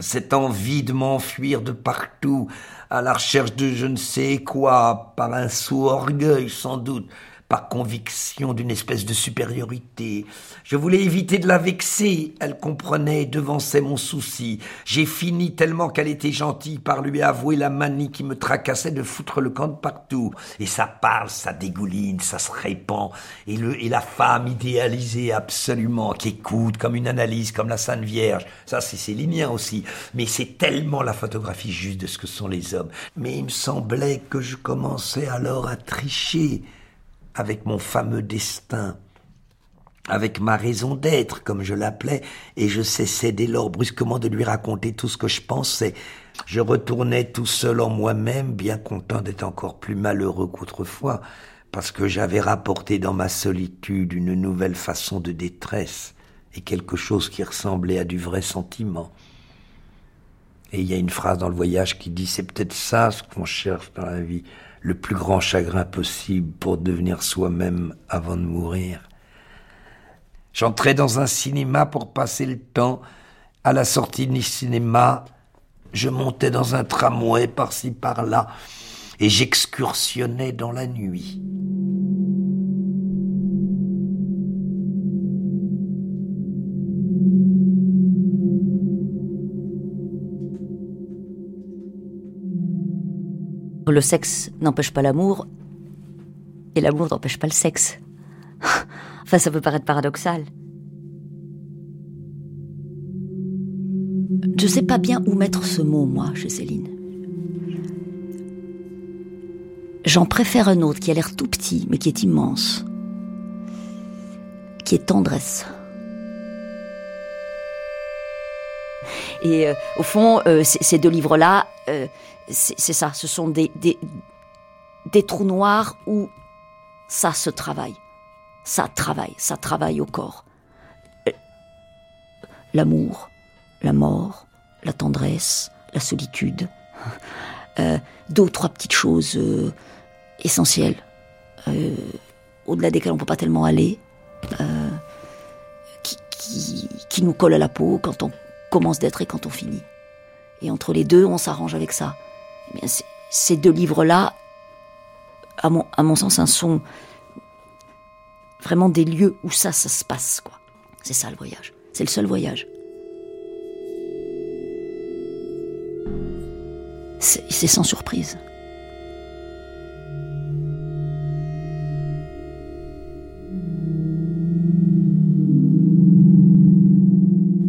Cette envie de m'enfuir de partout, à la recherche de je ne sais quoi, par un sot orgueil sans doute, par conviction d'une espèce de supériorité. Je voulais éviter de la vexer, elle comprenait et devançait mon souci. J'ai fini tellement qu'elle était gentille par lui avouer la manie qui me tracassait de foutre le camp de partout. Et ça parle, ça dégouline, ça se répand. Et, le, et la femme idéalisée absolument, qui écoute comme une analyse, comme la Sainte Vierge. Ça, c'est célinien aussi. Mais c'est tellement la photographie juste de ce que sont les hommes. Mais il me semblait que je commençais alors à tricher avec mon fameux destin, avec ma raison d'être, comme je l'appelais, et je cessais dès lors brusquement de lui raconter tout ce que je pensais. Je retournais tout seul en moi-même, bien content d'être encore plus malheureux qu'autrefois, parce que j'avais rapporté dans ma solitude une nouvelle façon de détresse, et quelque chose qui ressemblait à du vrai sentiment. Et il y a une phrase dans le voyage qui dit c'est peut-être ça ce qu'on cherche dans la vie, le plus grand chagrin possible pour devenir soi-même avant de mourir. J'entrais dans un cinéma pour passer le temps. À la sortie du cinéma, je montais dans un tramway par-ci par-là et j'excursionnais dans la nuit. Le sexe n'empêche pas l'amour, et l'amour n'empêche pas le sexe. [LAUGHS] enfin, ça peut paraître paradoxal. Je sais pas bien où mettre ce mot, moi, chez Céline. J'en préfère un autre qui a l'air tout petit, mais qui est immense. Qui est tendresse. Et euh, au fond, euh, ces deux livres-là, euh, c'est ça, ce sont des, des, trous noirs où ça se travaille. Ça travaille, ça travaille au corps. L'amour, la mort, la tendresse, la solitude. [LAUGHS] Euh, deux ou trois petites choses euh, essentielles, euh, au-delà desquelles on ne peut pas tellement aller, qui, qui, qui, nous collent à la peau quand on commence d'être et quand on finit. Et entre les deux, on s'arrange avec ça. Bien, ces deux livres-là, à mon, à mon sens, un sont vraiment des lieux où ça, ça se passe. quoi. C'est ça le voyage. C'est le seul voyage. c'est sans surprise.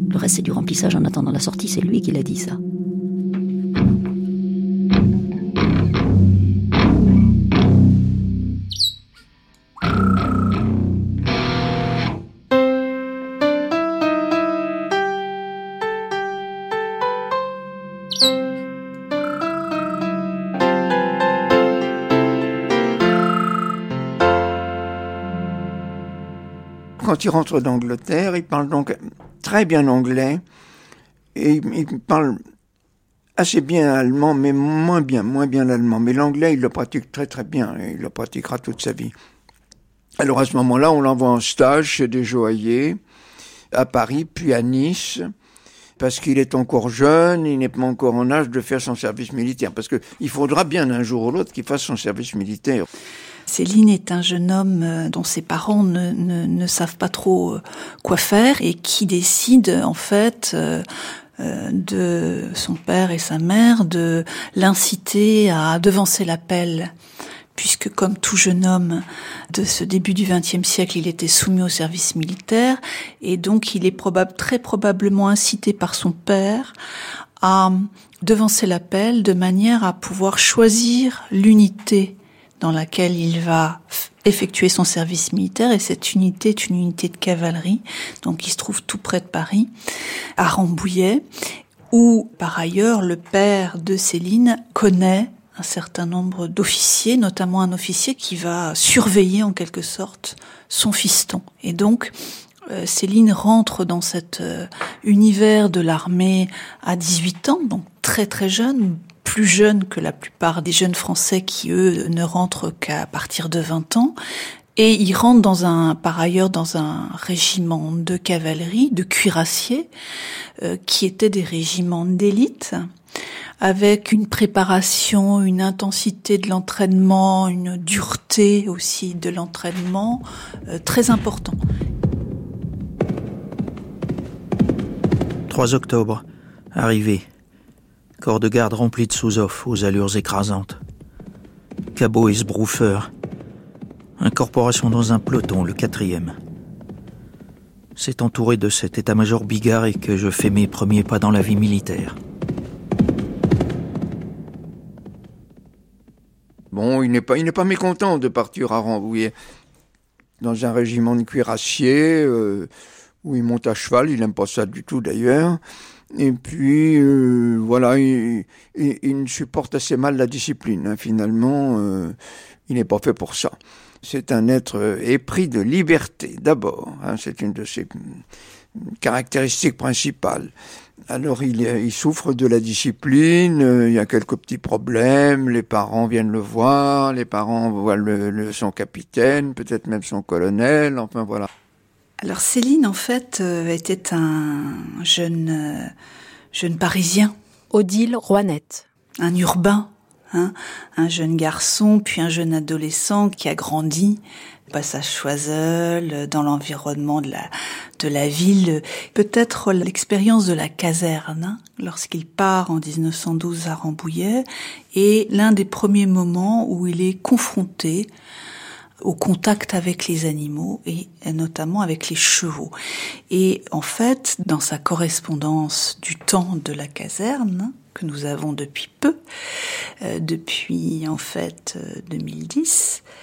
Le reste, c'est du remplissage en attendant la sortie, c'est lui qui l'a dit ça. Quand il rentre d'Angleterre, il parle donc très bien anglais et il parle assez bien allemand, mais moins bien, moins bien l'allemand. Mais l'anglais, il le pratique très très bien et il le pratiquera toute sa vie. Alors à ce moment-là, on l'envoie en stage chez des joailliers à Paris, puis à Nice, parce qu'il est encore jeune, il n'est pas encore en âge de faire son service militaire, parce qu'il faudra bien un jour ou l'autre qu'il fasse son service militaire. Céline est un jeune homme euh, dont ses parents ne, savent pas trop euh, quoi faire et qui décide en fait euh, de son père et sa mère de l'inciter à devancer l'appel puisque comme tout jeune homme de ce début du XXe siècle, il était soumis au service militaire, et donc il est probable, très probablement incité par son père à devancer l'appel de manière à pouvoir choisir l'unité dans laquelle il va effectuer son service militaire et cette unité est une unité de cavalerie, donc qui se trouve tout près de Paris, à Rambouillet, où par ailleurs le père de Céline connaît un certain nombre d'officiers, notamment un officier qui va surveiller en quelque sorte son fiston. Et donc, euh, Céline rentre dans cet euh, univers de l'armée à 18 ans, donc très très jeune, plus jeune que la plupart des jeunes Français qui, eux, ne rentrent qu'à partir de 20 ans. Et il rentre dans un, par ailleurs, dans un régiment de cavalerie, de cuirassiers, euh, qui étaient des régiments d'élite, avec une préparation, une intensité de l'entraînement, une dureté aussi de l'entraînement euh, très important. 3 octobre, arrivé. Corps de garde rempli de sous-off aux allures écrasantes. Cabot et Sbroofer. Incorporation dans un peloton, le quatrième. C'est entouré de cet état-major bigarré que je fais mes premiers pas dans la vie militaire. Bon, il n'est pas, il n'est pas mécontent de partir à Rambouillet. Dans un régiment de cuirassiers, euh, où il monte à cheval, il n'aime pas ça du tout d'ailleurs. Et puis, euh, voilà, il, supporte assez mal la discipline. Hein. Finalement, euh, il n'est pas fait pour ça. C'est un être épris de liberté, d'abord. Hein. C'est une de ses caractéristiques principales. Alors, il, il, souffre de la discipline, euh, il y a quelques petits problèmes, les parents viennent le voir, les parents voient le, le, son capitaine, peut-être même son colonel, enfin voilà. Alors Céline, en fait, euh, était un jeune, euh, jeune Parisien. Odile Rouanette. Un urbain, hein, un jeune garçon, puis un jeune adolescent qui a grandi passage Choiseul, dans l'environnement de la, de la ville. Peut-être l'expérience de la caserne, hein, lorsqu'il part en 1912 à Rambouillet, est l'un des premiers moments où il est confronté au contact avec les animaux et notamment avec les chevaux. Et en fait, dans sa correspondance du temps de la caserne, que nous avons depuis peu, euh, depuis en fait 2010, euh,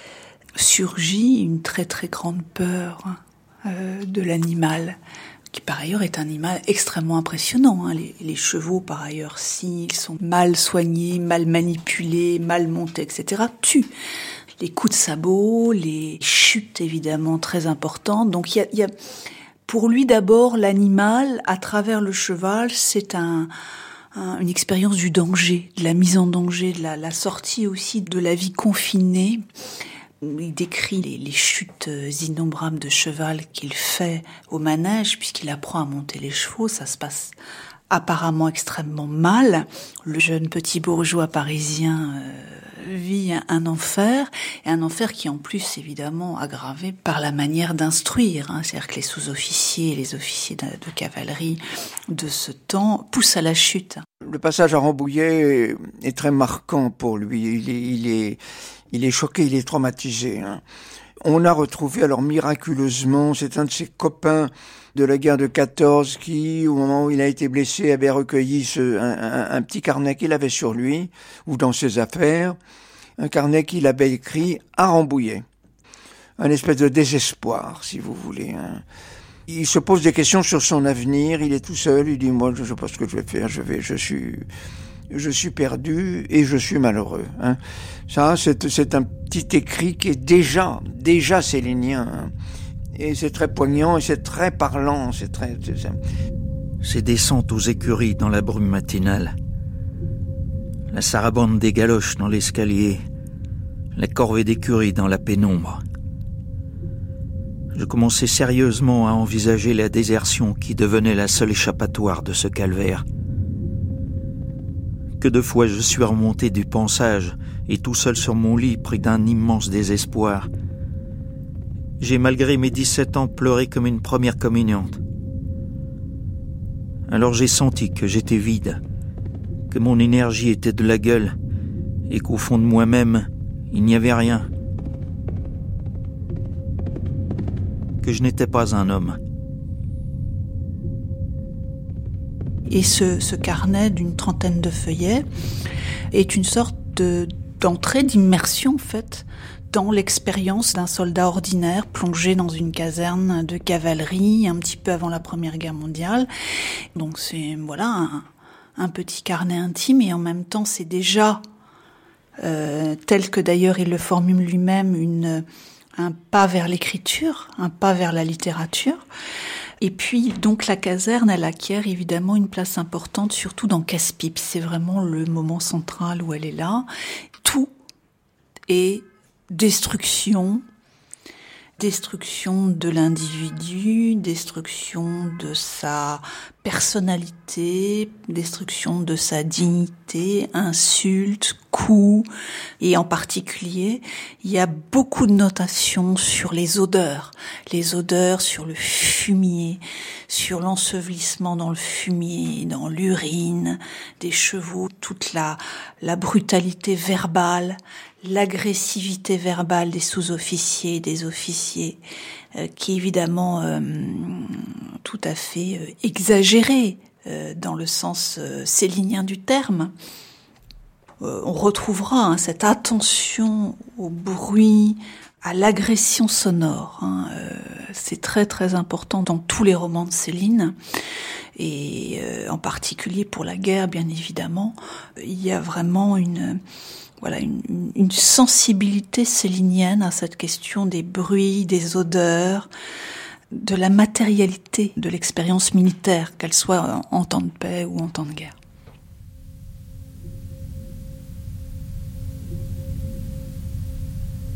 surgit une très très grande peur euh, de l'animal qui par ailleurs est un animal extrêmement impressionnant. Hein. Les, chevaux, par ailleurs, s'ils sont mal soignés, mal manipulés, mal montés, etc., tuent. Les coups de sabot, les chutes évidemment très importantes. Donc il y a, pour lui d'abord l'animal à travers le cheval, c'est un, une expérience du danger, de la mise en danger, de la, la sortie aussi de la vie confinée. Il décrit les, chutes innombrables de cheval qu'il fait au manège, puisqu'il apprend à monter les chevaux. Ça se passe apparemment extrêmement mal. Le jeune petit bourgeois parisien euh, vit un enfer, et un enfer qui en plus évidemment aggravé par la manière d'instruire. Hein. C'est-à-dire que les sous-officiers et les officiers de, cavalerie de ce temps poussent à la chute. Le passage à Rambouillet est très marquant pour lui. Il est, il est choqué, il est traumatisé. Hein. On a retrouvé alors miraculeusement, c'est un de ses copains de la guerre de 14 qui, au moment où il a été blessé, avait recueilli ce, un, petit carnet qu'il avait sur lui ou dans ses affaires, un carnet qu'il avait écrit à Rambouillet. Un espèce de désespoir, si vous voulez. Hein. Il se pose des questions sur son avenir, il est tout seul, il dit moi je sais pas ce que je vais faire, je vais, je suis, je suis perdu et je suis malheureux. Hein. Ça, c'est un petit écrit qui est déjà, déjà célinien. Hein. Et c'est très poignant et c'est très parlant. C'est très. Ces descentes aux écuries dans la brume matinale, la sarabande des galoches dans l'escalier, la corvée d'écurie dans la pénombre. Je commençais sérieusement à envisager la désertion qui devenait la seule échappatoire de ce calvaire. Que de fois je suis remonté du pensage et tout seul sur mon lit pris d'un immense désespoir. J'ai malgré mes 17 ans pleuré comme une première communiante. Alors j'ai senti que j'étais vide, que mon énergie était de la gueule et qu'au fond de moi-même, il n'y avait rien. Que je n'étais pas un homme. Et ce, carnet d'une trentaine de feuillets est une sorte d'entrée, d'immersion en fait, dans l'expérience d'un soldat ordinaire plongé dans une caserne de cavalerie un petit peu avant la Première Guerre mondiale. Donc c'est voilà un, petit carnet intime et en même temps c'est déjà euh, tel que d'ailleurs il le formule lui-même un pas vers l'écriture, un pas vers la littérature. Et puis, donc, la caserne, elle acquiert évidemment une place importante, surtout dans Casse-Pipe. C'est vraiment le moment central où elle est là. Tout est destruction, destruction de l'individu, destruction de sa personnalité, destruction de sa dignité, insultes, coups, et en particulier, il y a beaucoup de notations sur les odeurs, les odeurs sur le fumier, sur l'ensevelissement dans le fumier, dans l'urine des chevaux, toute la, la brutalité verbale, l'agressivité verbale des sous-officiers, des officiers, euh, qui est évidemment euh, tout à fait euh, exagérée dans le sens célinien du terme. on retrouvera hein, cette attention au bruit, à l'agression sonore. Hein, c'est très très important dans tous les romans de Céline et en particulier pour la guerre, bien évidemment. Il y a vraiment une voilà une, sensibilité célinienne à cette question des bruits, des odeurs, de la matérialité de l'expérience militaire, qu'elle soit en temps de paix ou en temps de guerre.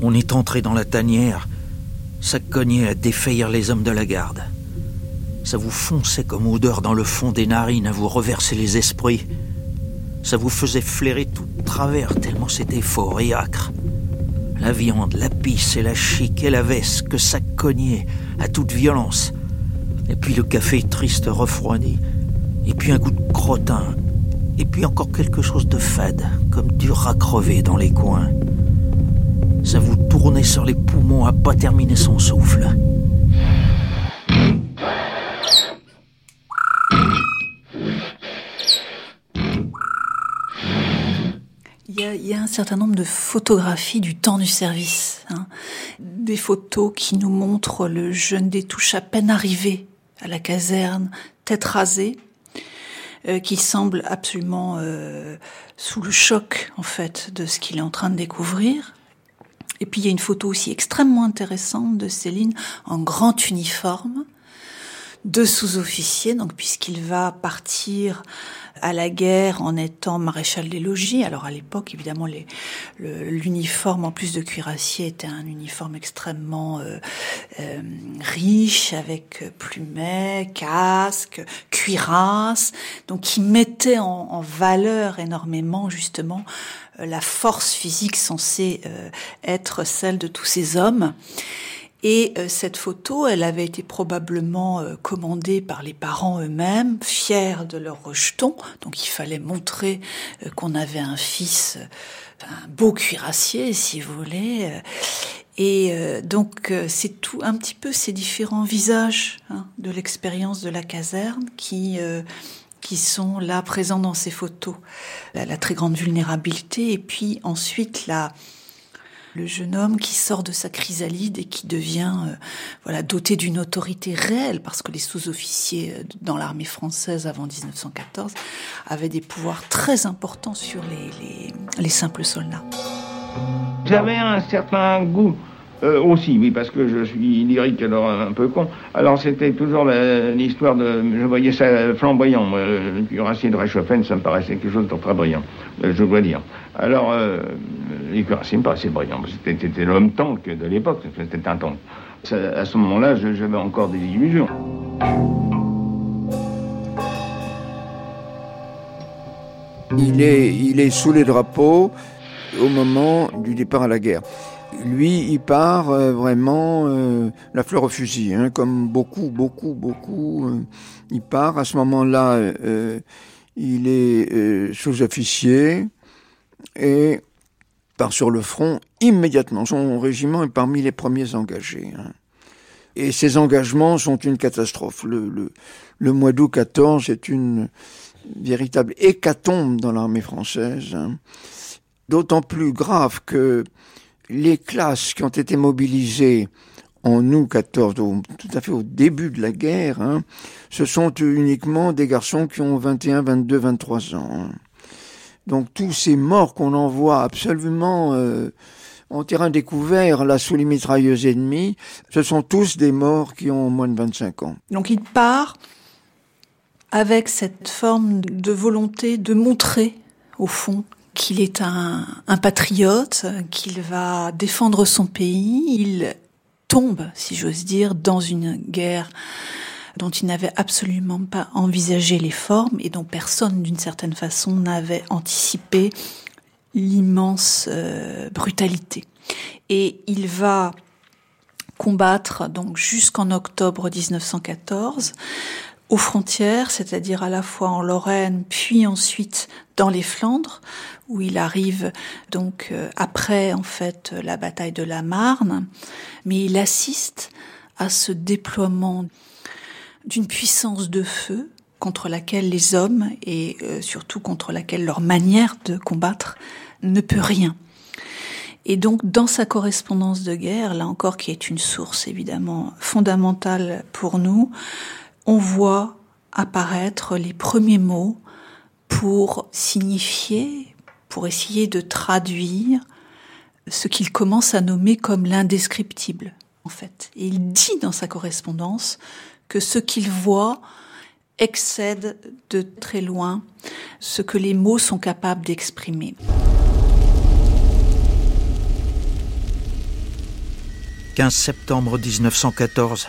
On est entré dans la tanière, ça cognait à défaillir les hommes de la garde. Ça vous fonçait comme odeur dans le fond des narines à vous reverser les esprits. Ça vous faisait flairer tout travers tellement c'était fort et âcre. La viande, la pisse et la chic et la veste que ça cognait à toute violence. Et puis le café triste refroidi. Et puis un goût de crottin. Et puis encore quelque chose de fade, comme du rat crevé dans les coins. Ça vous tournait sur les poumons à pas terminer son souffle. Il y a un certain nombre de photographies du temps du service. Hein. Des photos qui nous montrent le jeune des touches à peine arrivé à la caserne, tête rasée, euh, qui semble absolument euh, sous le choc en fait de ce qu'il est en train de découvrir. Et puis il y a une photo aussi extrêmement intéressante de Céline en grand uniforme, de sous-officier, donc puisqu'il va partir à la guerre en étant maréchal des logis. Alors à l'époque, évidemment, l'uniforme en plus de cuirassier était un uniforme extrêmement euh, euh, riche avec plumet, casque, cuirasse, donc qui mettait en, valeur énormément justement euh, la force physique censée être celle de tous ces hommes. Et euh, cette photo, elle avait été probablement euh, commandée par les parents eux-mêmes, fiers de leur rejeton. Donc il fallait montrer euh, qu'on avait un fils, un beau cuirassier, si vous voulez. Et donc c'est tout un petit peu ces différents visages hein, de l'expérience de la caserne qui qui sont là présents dans ces photos. La, la, très grande vulnérabilité et puis ensuite la le jeune homme qui sort de sa chrysalide et qui devient euh, voilà doté d'une autorité réelle parce que les sous-officiers euh, dans l'armée française avant 1914 avaient des pouvoirs très importants sur les, les, simples soldats. J'avais un certain goût euh, aussi, oui, parce que je suis lyrique, alors un peu con. Alors c'était toujours l'histoire de... Je voyais ça flamboyant. Le cuirassier de Reichshoffen, ça me paraissait quelque chose de très brillant, je dois dire. Alors, euh, les cuirassiers me paraissaient brillants. C'était l'homme tank de l'époque, c'était un tank. À ce moment-là, j'avais encore des illusions. Il est, il est sous les drapeaux au moment du départ à la guerre. Lui, il part euh, vraiment euh, la fleur au fusil, hein, comme beaucoup, beaucoup, beaucoup. Euh, il part à ce moment-là, il est sous-officier et part sur le front immédiatement. Son régiment est parmi les premiers engagés. Hein. Et ces engagements sont une catastrophe. Le mois d'août 14 est une véritable hécatombe dans l'armée française. Hein. D'autant plus grave que les classes qui ont été mobilisées en août 14, tout à fait au début de la guerre, hein, ce sont uniquement des garçons qui ont 21, 22, 23 ans. Hein. Donc tous ces morts qu'on envoie absolument euh, en terrain découvert, là, sous les mitrailleuses ennemies, ce sont tous des morts qui ont moins de 25 ans. Donc il part avec cette forme de volonté de montrer, au fond, qu'il est un, patriote, qu'il va défendre son pays. Il tombe, si j'ose dire, dans une guerre dont il n'avait absolument pas envisagé les formes et dont personne, d'une certaine façon, n'avait anticipé l'immense euh, brutalité. Et il va combattre donc jusqu'en octobre 1914 aux frontières, c'est-à-dire à la fois en Lorraine, puis ensuite dans les Flandres, où il arrive donc euh, après en fait la bataille de la Marne, mais il assiste à ce déploiement d'une puissance de feu contre laquelle les hommes, et euh, surtout contre laquelle leur manière de combattre, ne peut rien. Et donc, dans sa correspondance de guerre, là encore, qui est une source évidemment fondamentale pour nous, on voit apparaître les premiers mots pour signifier, pour essayer de traduire ce qu'il commence à nommer comme l'indescriptible, en fait. Et il dit dans sa correspondance que ce qu'il voit excède de très loin ce que les mots sont capables d'exprimer. 15 septembre 1914.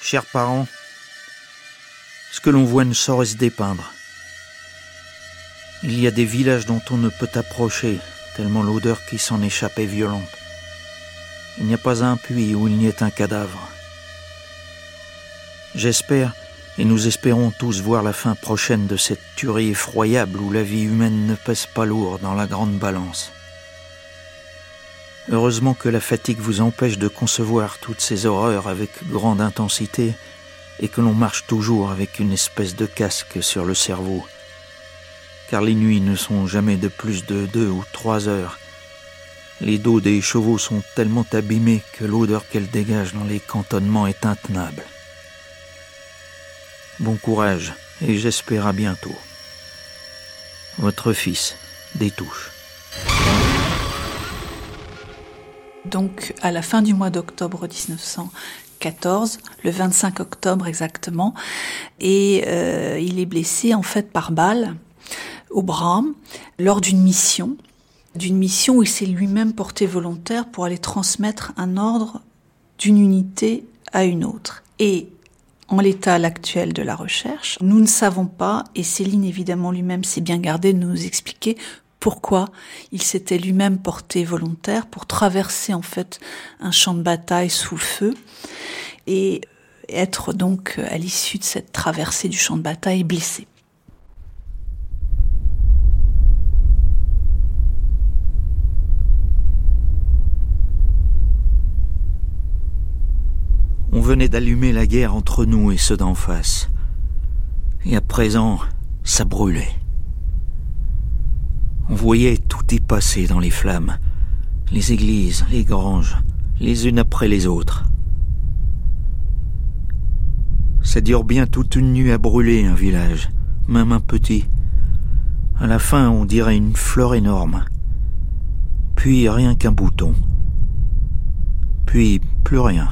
Chers parents, ce que l'on voit ne saurait se dépeindre. Il y a des villages dont on ne peut approcher, tellement l'odeur qui s'en échappe est violente. Il n'y a pas un puits où il n'y ait un cadavre. J'espère, et nous espérons tous voir la fin prochaine de cette tuerie effroyable où la vie humaine ne pèse pas lourd dans la grande balance. Heureusement que la fatigue vous empêche de concevoir toutes ces horreurs avec grande intensité et que l'on marche toujours avec une espèce de casque sur le cerveau. Car les nuits ne sont jamais de plus de deux ou trois heures. Les dos des chevaux sont tellement abîmés que l'odeur qu'elles dégagent dans les cantonnements est intenable. Bon courage et j'espère à bientôt. Votre fils, des. Donc, à la fin du mois d'octobre 1914, le 25 octobre exactement, et euh, il est blessé en fait par balle au bras lors d'une mission, d'une mission où il s'est lui-même porté volontaire pour aller transmettre un ordre d'une unité à une autre. Et en l'état actuel de la recherche, nous ne savons pas, et Céline évidemment lui-même s'est bien gardé de nous expliquer pourquoi il s'était lui-même porté volontaire pour traverser en fait un champ de bataille sous feu et être donc à l'issue de cette traversée du champ de bataille blessé. On venait d'allumer la guerre entre nous et ceux d'en face. Et à présent, ça brûlait. On voyait tout y passer dans les flammes. Les églises, les granges, les unes après les autres. Ça dure bien toute une nuit à brûler un village, même un petit. À la fin, on dirait une fleur énorme. Puis rien qu'un bouton. Puis plus rien.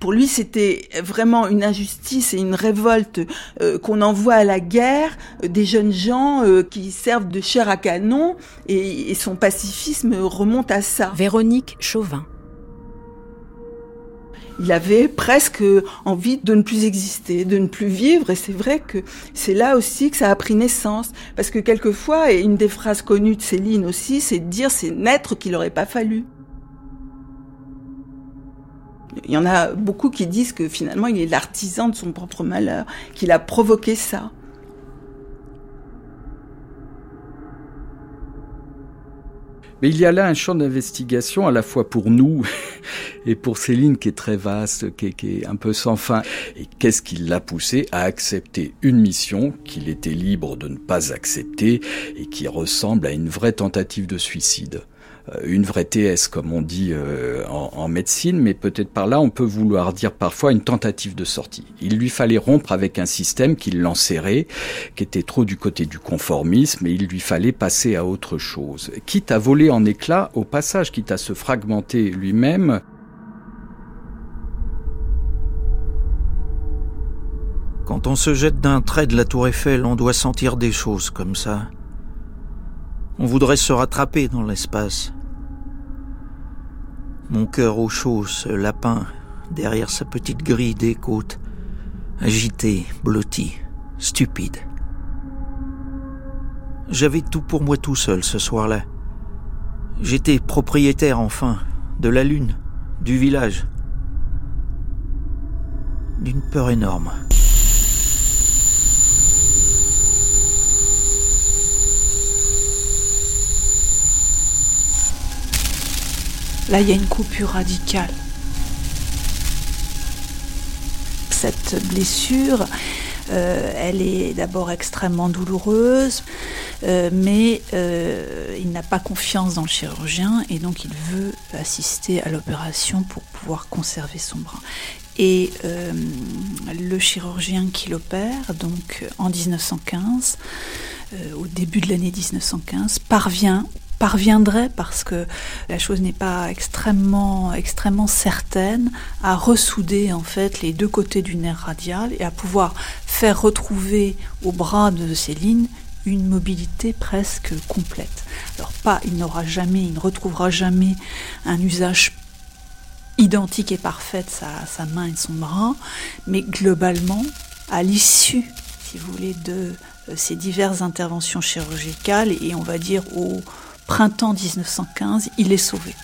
Pour lui, c'était vraiment une injustice et une révolte euh, qu'on envoie à la guerre euh, des jeunes gens euh, qui servent de chair à canon et, et son pacifisme remonte à ça. Véronique Chauvin. Il avait presque envie de ne plus exister, de ne plus vivre, et c'est vrai que c'est là aussi que ça a pris naissance. Parce que quelquefois, et une des phrases connues de Céline aussi, c'est de dire c'est naître qu'il n'aurait pas fallu. Il y en a beaucoup qui disent que finalement il est l'artisan de son propre malheur, qu'il a provoqué ça. Mais il y a là un champ d'investigation à la fois pour nous [LAUGHS] et pour Céline qui est très vaste, qui est, un peu sans fin. Et qu'est-ce qui l'a poussé à accepter une mission qu'il était libre de ne pas accepter et qui ressemble à une vraie tentative de suicide? Une vraie TS, comme on dit euh, en, médecine, mais peut-être par là on peut vouloir dire parfois une tentative de sortie. Il lui fallait rompre avec un système qui l'enserrait, qui était trop du côté du conformisme, et il lui fallait passer à autre chose. Quitte à voler en éclats, au passage, quitte à se fragmenter lui-même, Quand on se jette d'un trait de la tour Eiffel, on doit sentir des choses comme ça. On voudrait se rattraper dans l'espace. Mon cœur au chaud, ce lapin, derrière sa petite grille des côtes, agité, blotti, stupide. J'avais tout pour moi tout seul ce soir-là. J'étais propriétaire enfin de la lune, du village, d'une peur énorme. Là, il y a une coupure radicale. Cette blessure, euh, elle est d'abord extrêmement douloureuse, euh, mais euh, il n'a pas confiance dans le chirurgien et donc il veut assister à l'opération pour pouvoir conserver son bras. Et le chirurgien qui l'opère, donc en 1915, au début de l'année 1915, parvient parviendrait, parce que la chose n'est pas extrêmement, extrêmement certaine, à ressouder en fait les deux côtés du nerf radial et à pouvoir faire retrouver au bras de Céline une mobilité presque complète. Alors pas, il n'aura jamais, il ne retrouvera jamais un usage identique et parfait de sa, sa main et de son bras, mais globalement, à l'issue, si vous voulez, de euh, ces diverses interventions chirurgicales et on va dire au, printemps 1915, il est sauvé.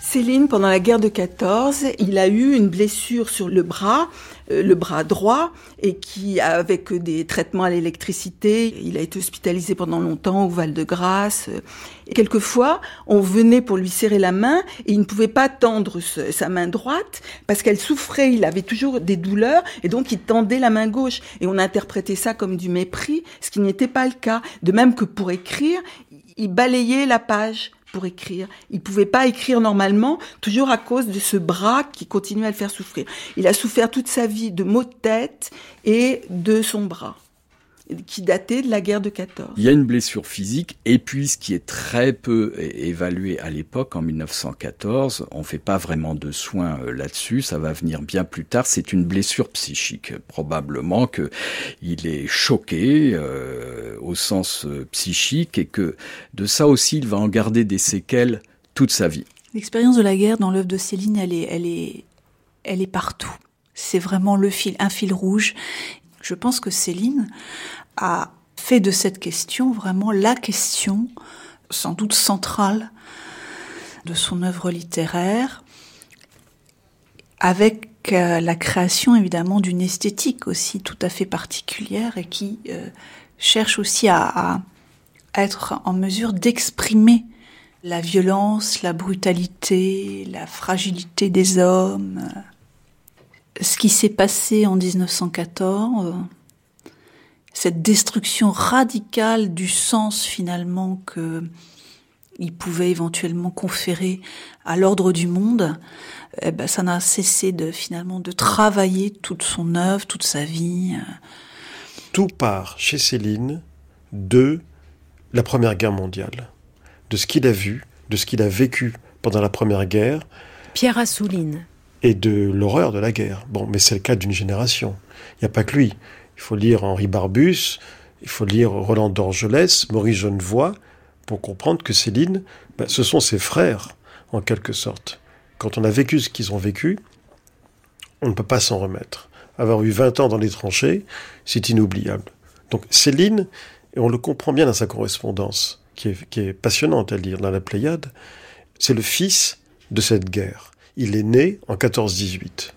Céline, pendant la guerre de 14, il a eu une blessure sur le bras, le bras droit, et qui, avec des traitements à l'électricité, il a été hospitalisé pendant longtemps au Val-de-Grâce. Quelquefois, on venait pour lui serrer la main et il ne pouvait pas tendre sa main droite parce qu'elle souffrait, il avait toujours des douleurs et donc il tendait la main gauche. Et on interprétait ça comme du mépris, ce qui n'était pas le cas. De même que pour écrire, il balayait la page écrire. Il pouvait pas écrire normalement, toujours à cause de ce bras qui continuait à le faire souffrir. Il a souffert toute sa vie de maux de tête et de son bras qui datait de la guerre de 14. Il y a une blessure physique et puis ce qui est très peu évalué à l'époque en 1914, on fait pas vraiment de soins euh, là-dessus, ça va venir bien plus tard, c'est une blessure psychique probablement que il est choqué euh, au sens euh, psychique et que de ça aussi il va en garder des séquelles toute sa vie. L'expérience de la guerre dans l'œuvre de Céline, elle est elle est elle est partout. C'est vraiment le fil, un fil rouge. Je pense que Céline a fait de cette question vraiment la question, sans doute centrale, de son œuvre littéraire, avec euh, la création évidemment d'une esthétique aussi tout à fait particulière et qui euh, cherche aussi à, à, être en mesure d'exprimer la violence, la brutalité, la fragilité des hommes. Ce qui s'est passé en 1914, cette destruction radicale du sens finalement que il pouvait éventuellement conférer à l'ordre du monde, eh ben, ça n'a cessé de finalement de travailler toute son œuvre, toute sa vie. Tout part chez Céline de la Première Guerre mondiale, de ce qu'il a vu, de ce qu'il a vécu pendant la Première Guerre. Pierre Assouline. Et de l'horreur de la guerre. Bon, mais c'est le cas d'une génération. Il n'y a pas que lui. Il faut lire Henri Barbus, il faut lire Roland d'Orgelès, Maurice Genevoix, pour comprendre que Céline, ben, ce sont ses frères, en quelque sorte. Quand on a vécu ce qu'ils ont vécu, on ne peut pas s'en remettre. Avoir eu 20 ans dans les tranchées, c'est inoubliable. Donc Céline, et on le comprend bien dans sa correspondance, qui est, qui est passionnante à lire dans la Pléiade, c'est le fils de cette guerre. Il est né en 14-18.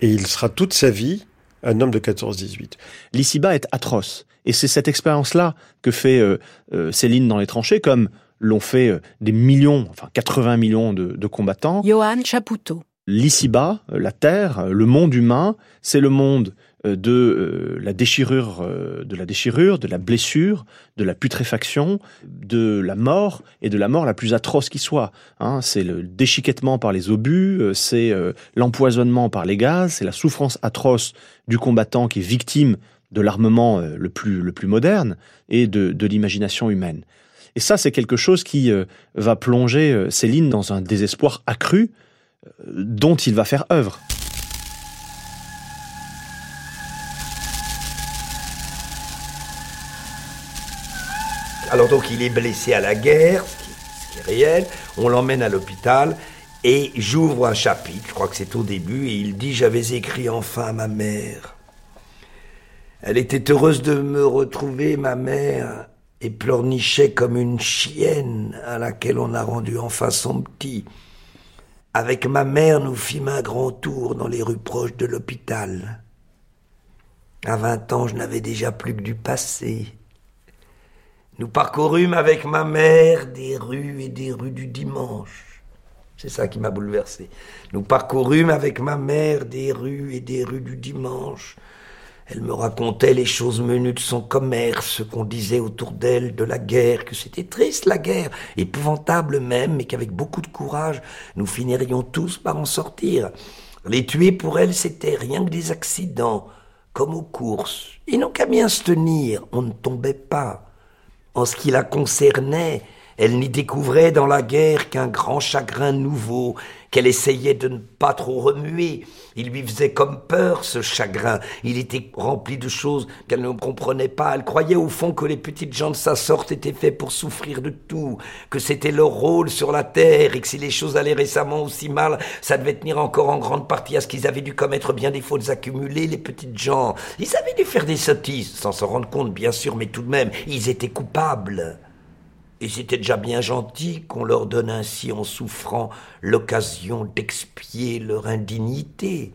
Et il sera toute sa vie un homme de 14-18. L'ici-bas est atroce. Et c'est cette expérience-là que fait euh, euh, Céline dans les tranchées, comme l'ont fait euh, des millions, enfin 80 millions de, de combattants. Johan Chapoutot. L'ici-bas, la Terre, le monde humain, c'est le monde de la déchirure, de la déchirure, de la blessure, de la putréfaction, de la mort et de la mort la plus atroce qui soit. Hein, c'est le déchiquettement par les obus, c'est l'empoisonnement par les gaz, c'est la souffrance atroce du combattant qui est victime de l'armement le plus le plus moderne et de, de l'imagination humaine. Et ça, c'est quelque chose qui va plonger Céline dans un désespoir accru dont il va faire œuvre. Alors donc il est blessé à la guerre, ce qui, est réel, on l'emmène à l'hôpital et j'ouvre un chapitre, je crois que c'est au début, et il dit J'avais écrit enfin à ma mère. Elle était heureuse de me retrouver, ma mère, et pleurnichait comme une chienne à laquelle on a rendu enfin son petit. Avec ma mère, nous fîmes un grand tour dans les rues proches de l'hôpital. À vingt ans, je n'avais déjà plus que du passé. Nous parcourûmes avec ma mère des rues et des rues du dimanche. C'est ça qui m'a bouleversé. Nous parcourûmes avec ma mère des rues et des rues du dimanche. Elle me racontait les choses menues de son commerce, ce qu'on disait autour d'elle de la guerre, que c'était triste la guerre, épouvantable même, mais qu'avec beaucoup de courage, nous finirions tous par en sortir. Les tuer pour elle, c'était rien que des accidents, comme aux courses. Ils n'ont qu'à bien se tenir, on ne tombait pas. En ce qui la concernait, elle n'y découvrait dans la guerre qu'un grand chagrin nouveau, qu'elle essayait de ne pas trop remuer. Il lui faisait comme peur, ce chagrin. Il était rempli de choses qu'elle ne comprenait pas. Elle croyait au fond que les petites gens de sa sorte étaient faits pour souffrir de tout, que c'était leur rôle sur la terre, et que si les choses allaient récemment aussi mal, ça devait tenir encore en grande partie à ce qu'ils avaient dû commettre bien des fautes accumulées, les petites gens. Ils avaient dû faire des sottises, sans s'en rendre compte, bien sûr, mais tout de même, ils étaient coupables. Et c'était déjà bien gentil qu'on leur donne ainsi en souffrant l'occasion d'expier leur indignité.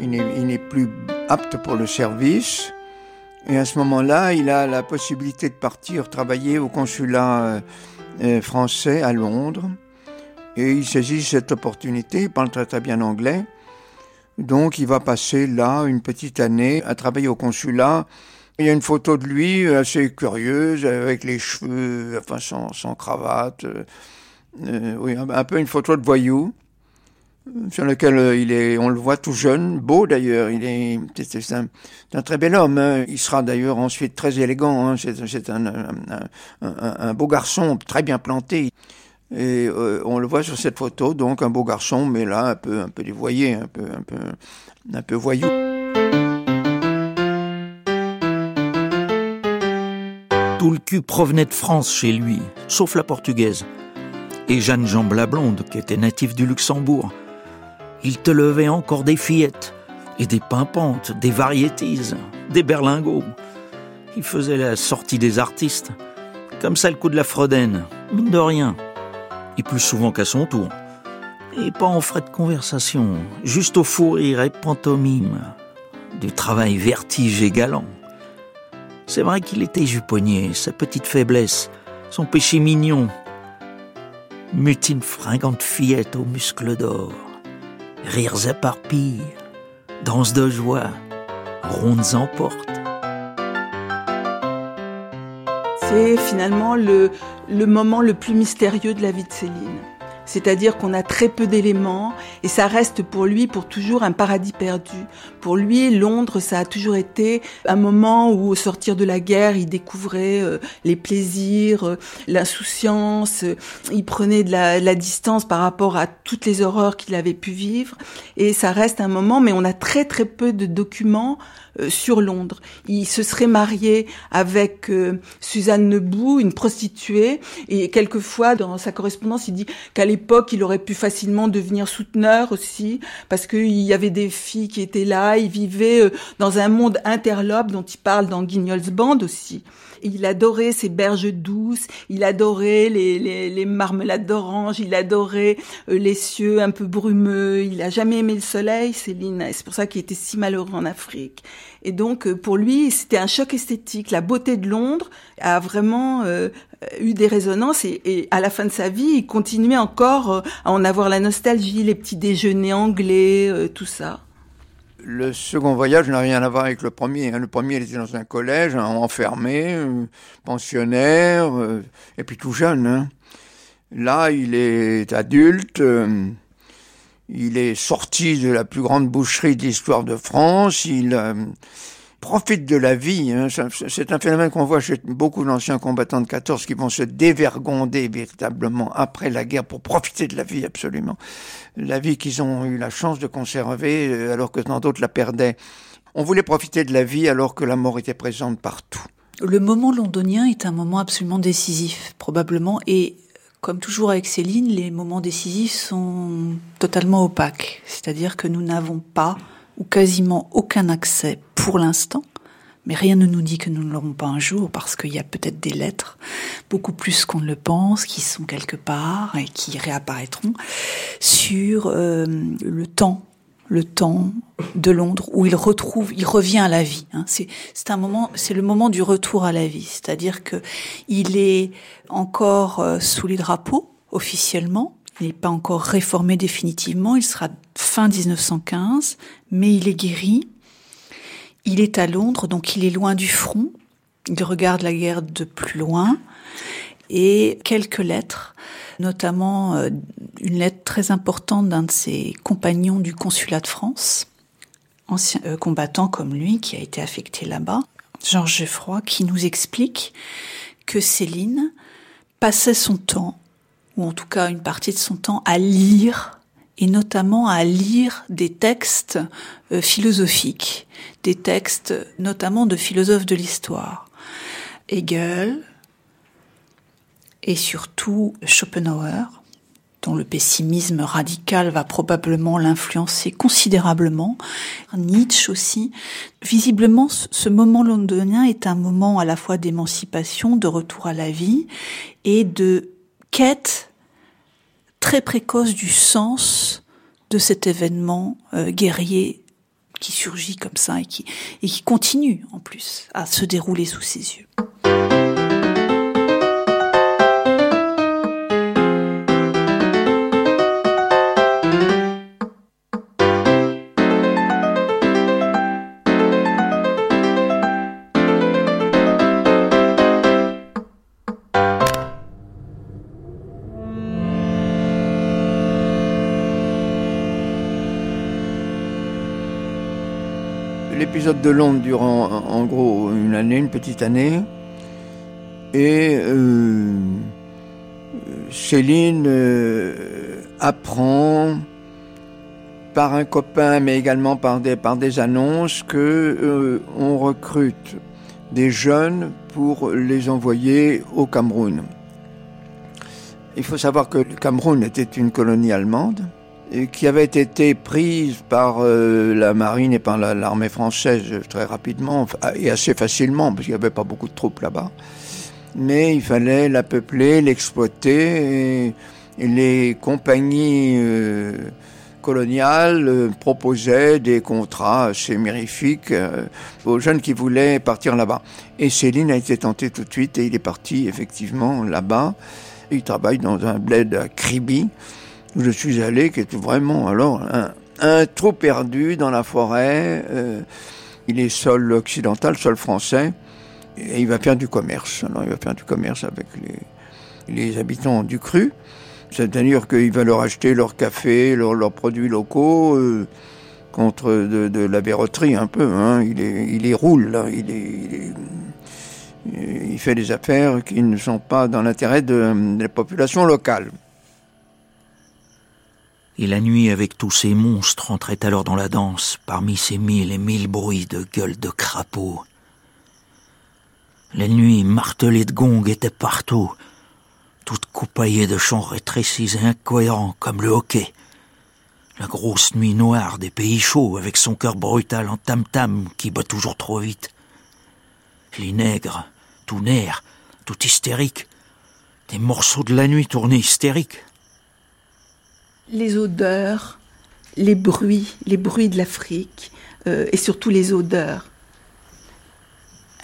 Il n'est plus apte pour le service. Et à ce moment-là, il a la possibilité de partir travailler au consulat euh, euh, français à Londres. Et il saisit cette opportunité, il parle très très bien anglais. Donc il va passer là une petite année à travailler au consulat. Il y a une photo de lui assez curieuse, avec les cheveux, enfin sans, cravate. Euh, oui, un peu une photo de voyou sur lequel euh, il est, on le voit tout jeune, beau d'ailleurs. Il est, c'est un, très bel homme. Hein. Il sera d'ailleurs ensuite très élégant. Hein. C'est un, beau garçon, très bien planté. Et euh, on le voit sur cette photo, donc un beau garçon, mais là un peu, un peu dévoyé, un peu, un peu, un peu voyou. Tout le cul provenait de France chez lui, sauf la portugaise. Et Jeanne Jean la blonde, qui était native du Luxembourg il te levait encore des fillettes, et des pimpantes, des variétises, des berlingots. Il faisait la sortie des artistes, comme ça le coup de la Froden, mine de rien. Et plus souvent qu'à son tour. Et pas en frais de conversation, juste au fou rire et pantomime. Du travail vertige et galant. C'est vrai qu'il était juponnier, sa petite faiblesse, son péché mignon. Mutine fringante fillette aux muscles d'or rires éparpillés, danses de joie, rondes en porte. C'est finalement le, le moment le plus mystérieux de la vie de Céline. C'est-à-dire qu'on a très peu d'éléments et ça reste pour lui pour toujours un paradis perdu. Pour lui, Londres, ça a toujours été un moment où, au sortir de la guerre, il découvrait euh, les plaisirs, euh, l'insouciance, euh, il prenait de la, la, distance par rapport à toutes les horreurs qu'il avait pu vivre. Et ça reste un moment, mais on a très très peu de documents sur Londres. Il se serait marié avec euh, Suzanne Nebou, une prostituée, et quelquefois dans sa correspondance, il dit qu'à l'époque, il aurait pu facilement devenir souteneur aussi, parce qu'il y avait des filles qui étaient là, il vivait euh, dans un monde interlope dont il parle dans Guignol's Band aussi. Il adorait ces berges douces, il adorait les, les, les marmelades d'orange, il adorait les cieux un peu brumeux, il a jamais aimé le soleil, Céline, c'est pour ça qu'il était si malheureux en Afrique. Et donc, euh, pour lui, c'était un choc esthétique. La beauté de Londres a vraiment euh, eu des résonances et, et, à la fin de sa vie, il continuait encore euh, à en avoir la nostalgie, les petits déjeuners anglais, tout ça. Le second voyage n'a rien à voir avec le premier. Hein. Le premier, il était dans un collège, hein, enfermé, pensionnaire, et puis tout jeune. Hein. Là, il est adulte. Il est sorti de la plus grande boucherie d'histoire de France. Il euh, profite de la vie. Hein. C'est un phénomène qu'on voit chez beaucoup d'anciens combattants de 14 qui vont se dévergonder véritablement après la guerre pour profiter de la vie absolument. La vie qu'ils ont eu la chance de conserver euh, alors que tant d'autres la perdaient. On voulait profiter de la vie alors que la mort était présente partout. Le moment londonien est un moment absolument décisif, probablement, et comme toujours avec Céline, les moments décisifs sont totalement opaques. C'est-à-dire que nous n'avons pas ou quasiment aucun accès pour l'instant. Mais rien ne nous dit que nous ne l'aurons pas un jour parce qu'il y a peut-être des lettres, beaucoup plus qu'on ne le pense, qui sont quelque part et qui réapparaîtront sur euh, le temps le temps de Londres où il retrouve, il revient à la vie. Hein. C'est, c'est un moment, c'est le moment du retour à la vie. C'est-à-dire que il est encore euh, sous les drapeaux officiellement. Il n'est pas encore réformé définitivement. Il sera fin 1915, mais il est guéri. Il est à Londres, donc il est loin du front. Il regarde la guerre de plus loin et quelques lettres, notamment euh, une lettre très importante d'un de ses compagnons du consulat de France, ancien euh, combattant comme lui, qui a été affecté là-bas, Georges Geoffroy, qui nous explique que Céline passait son temps, ou en tout cas une partie de son temps, à lire et notamment à lire des textes euh, philosophiques, des textes notamment de philosophes de l'histoire. Hegel et surtout Schopenhauer, dont le pessimisme radical va probablement l'influencer considérablement. Nietzsche aussi. Visiblement, ce moment londonien est un moment à la fois d'émancipation, de retour à la vie et de quête très précoce du sens de cet événement euh, guerrier qui surgit comme ça et qui, et qui continue en plus à se dérouler sous ses yeux. De Londres durant en gros une année, une petite année. Et euh, Céline euh, apprend par un copain, mais également par des, par des annonces, que euh, on recrute des jeunes pour les envoyer au Cameroun. Il faut savoir que le Cameroun était une colonie allemande qui avait été prise par euh, la marine et par la- l'armée française très rapidement et assez facilement parce qu'il n'y avait pas beaucoup de troupes là-bas. Mais il fallait la peupler, l'exploiter et, les compagnies euh, coloniales euh, proposaient des contrats assez mirifiques euh, aux jeunes qui voulaient partir là-bas. Et Céline a été tentée tout de suite et il est parti effectivement là-bas. Il travaille dans un bled à Kribi où je suis allé, qui était vraiment alors un, un trou perdu dans la forêt. euh, il est sol occidental, sol français, et il va faire du commerce. Alors il va faire du commerce avec les, habitants du cru. C'est-à-dire qu'il va leur acheter leur café, leurs produits locaux, euh, contre de, la verroterie un peu. Hein. Il, est, roule. Il, est, il, est- il fait des affaires qui ne sont pas dans l'intérêt de, de la population locale. Et la nuit, avec tous ces monstres, entrait alors dans la danse, parmi ces mille et mille bruits de gueules de crapauds. La nuit, martelée de gongs, était partout, toute coupaillée de chants rétrécis et incohérents, comme le hockey. La grosse nuit noire des pays chauds, avec son cœur brutal en tam-tam qui bat toujours trop vite. Les nègres, tout nerfs, tout hystériques. Des morceaux de la nuit tournés hystériques. Les odeurs, les bruits, les bruits de l'Afrique euh, et surtout les odeurs.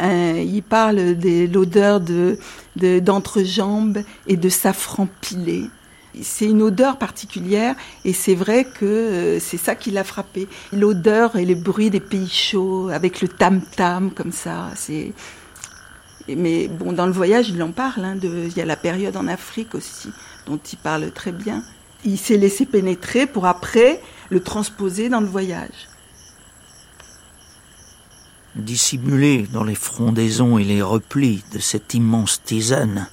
Euh, il parle de l'odeur de, de- d'entrejambe et de safran pilé. C'est une odeur particulière et c'est vrai que euh, c'est ça qui l'a frappé. L'odeur et le bruit des pays chauds avec le tam-tam comme ça. Mais bon, dans le voyage, il en parle. hein, il y a la période en Afrique aussi, dont il parle très bien. Il s'est laissé pénétrer pour après le transposer dans le voyage. dissimulés dans les frondaisons et les replis de cette immense tisane.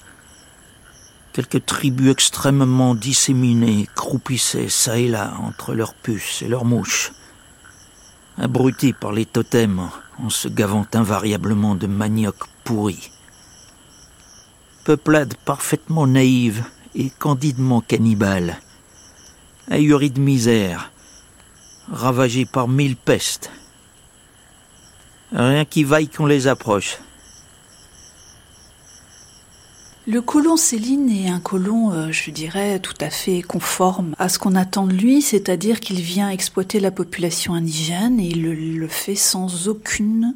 Quelques tribus extrêmement disséminées croupissaient çà et là entre leurs puces et leurs mouches, abrutis par les totems en se gavant invariablement de manioc pourri. Peuplade parfaitement naïve et candidement cannibale, ahurie de misère, ravagée par mille pestes, Rien qui vaille qu'on les approche. Le colon Céline est un colon, euh, je dirais, tout à fait conforme à ce qu'on attend de lui, c'est-à-dire qu'il vient exploiter la population indigène et il le, le fait sans aucune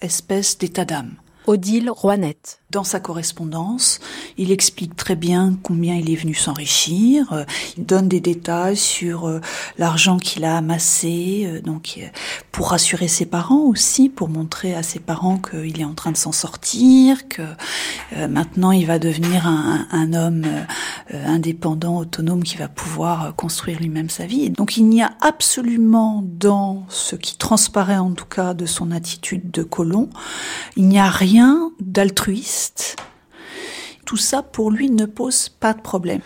espèce d'état d'âme. Odile Roinette. Dans sa correspondance, il explique très bien combien il est venu s'enrichir. euh, Il donne des détails sur euh, l'argent qu'il a amassé, euh, donc pour rassurer ses parents aussi, pour montrer à ses parents qu'il est en train de s'en sortir, que maintenant il va devenir un, un- homme indépendant, autonome, qui va pouvoir construire lui-même sa vie. Donc il n'y a absolument dans ce qui transparaît en tout cas de son attitude de colon, il n'y a rien d'altruiste. Tout ça pour lui ne pose pas de problème.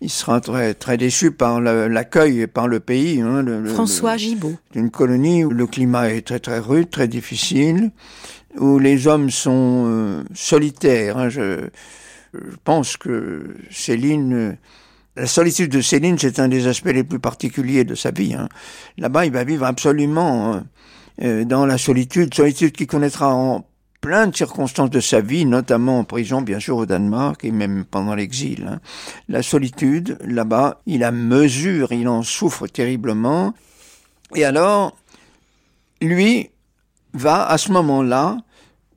Il sera très, très déçu par l'accueil et par le pays. hein, le- François Gibault. Une colonie où le climat est très très rude, très difficile. où les hommes sont euh, solitaires. Hein. Je, je, pense que Céline, la solitude de Céline, c'est un des aspects les plus particuliers de sa vie. Hein. Là-bas, il va vivre absolument euh, dans la solitude, solitude qu'il connaîtra en plein de circonstances de sa vie, notamment en prison, bien sûr, au Danemark, et même pendant l'exil. Hein. La solitude, là-bas, il a mesure, il en souffre terriblement. Et alors, lui va, à ce moment-là,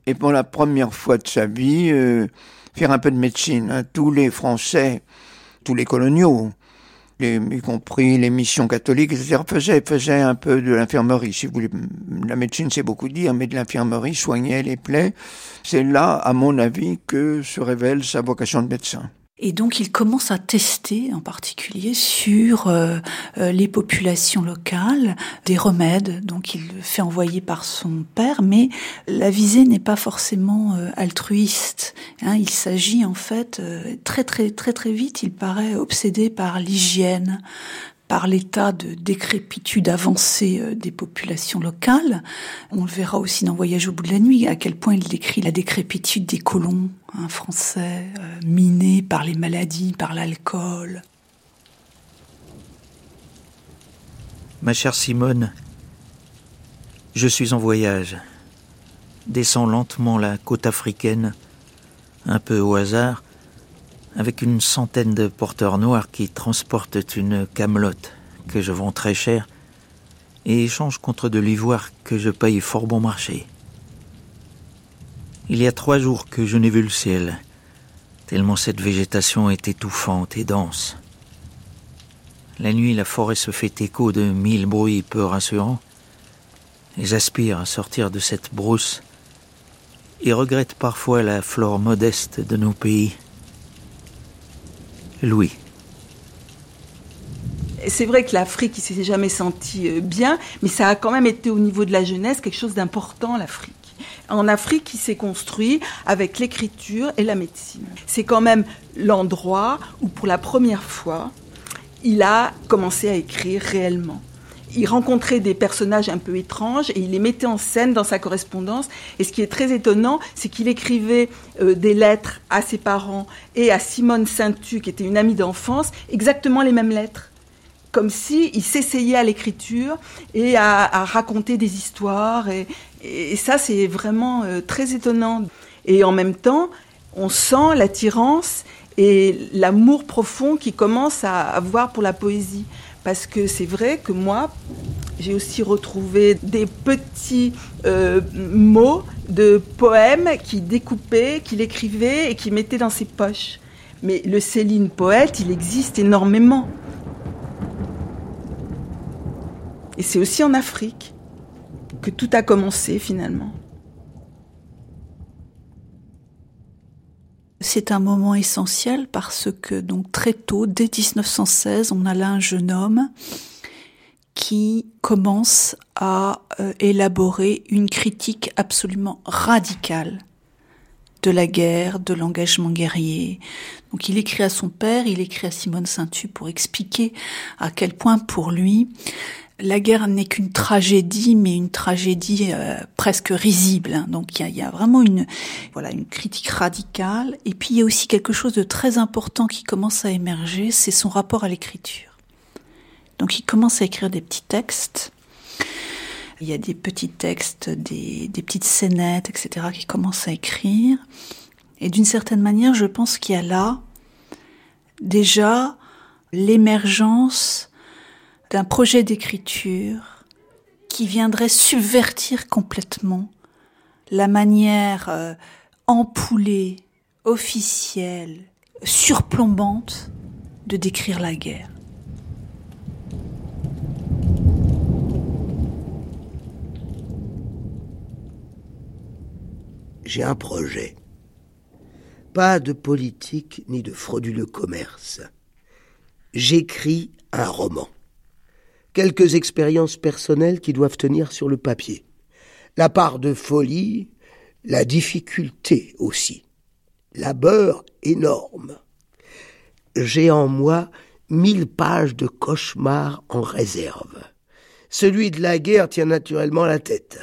et pour la première fois de sa vie, euh, faire un peu de médecine. Hein. Tous les Français, tous les coloniaux, y compris les missions catholiques, etc., faisaient, faisaient un peu de l'infirmerie. Si vous voulez, la médecine, c'est beaucoup dire, mais de l'infirmerie, soignait les plaies. C'est là, à mon avis, que se révèle sa vocation de médecin. Et donc il commence à tester en particulier sur euh, euh, les populations locales des remèdes. Donc il le fait envoyer par son père, mais la visée n'est pas forcément euh, altruiste. Hein. il s'agit en fait très très très très vite. Il paraît obsédé par l'hygiène, par l'état de décrépitude avancée euh, des populations locales. On le verra aussi dans Voyage au bout de la nuit, à quel point il décrit la décrépitude des colons hein, français, euh, minés par les maladies, par l'alcool. Ma chère Simone, je suis en voyage. Descends lentement la côte africaine, un peu au hasard, avec une centaine de porteurs noirs qui transportent une camelote que je vends très cher et échangent contre de l'ivoire que je paye fort bon marché. Il y a trois jours que je n'ai vu le ciel, tellement cette végétation est étouffante et dense. La nuit, la forêt se fait écho de mille bruits peu rassurants, et j'aspire à sortir de cette brousse et regrette parfois la flore modeste de nos pays Louis. C'est vrai que l'Afrique, il s'est jamais senti euh, bien, mais ça a quand même été au niveau de la jeunesse quelque chose d'important, l'Afrique. En Afrique, il s'est construit avec l'écriture et la médecine. C'est quand même l'endroit où, pour la première fois, il a commencé à écrire réellement il rencontrait des personnages un peu étranges et il les mettait en scène dans sa correspondance. Et ce qui est très étonnant, c'est qu'il écrivait euh, des lettres à ses parents et à Simone Saintu, qui était une amie d'enfance, exactement les mêmes lettres. Comme si il s'essayait à l'écriture et à, raconter des histoires. Et, ça, c'est vraiment euh, très étonnant. Et en même temps, on sent l'attirance et l'amour profond qu'il commence à avoir pour la poésie parce que c'est vrai que moi, j'ai aussi retrouvé des petits euh, mots de poèmes qu'il découpait, qu'il écrivait et qu'il mettait dans ses poches. Mais le Céline poète, il existe énormément. Et c'est aussi en Afrique que tout a commencé finalement. C'est un moment essentiel parce que donc très tôt, dès 1916, on a là un jeune homme qui commence à euh, élaborer une critique absolument radicale de la guerre, de l'engagement guerrier. Donc il écrit à son père, il écrit à Simone Saintu pour expliquer à quel point pour lui la guerre n'est qu'une tragédie, mais une tragédie euh, presque risible. Hein. Donc il y a, vraiment une voilà une critique radicale. Et puis il y a aussi quelque chose de très important qui commence à émerger, c'est son rapport à l'écriture. Donc il commence à écrire des petits textes. Il y a des petits textes, des, des petites scénettes, etc. qui commencent à écrire. Et d'une certaine manière, je pense qu'il y a là déjà l'émergence d'un projet d'écriture qui viendrait subvertir complètement la manière euh, empoulée, officielle, surplombante de décrire la guerre. J'ai un projet. Pas de politique ni de frauduleux commerce. J'écris un roman quelques expériences personnelles qui doivent tenir sur le papier. La part de folie, la difficulté aussi. Labeur énorme. J'ai en moi mille pages de cauchemars en réserve. Celui de la guerre tient naturellement la tête.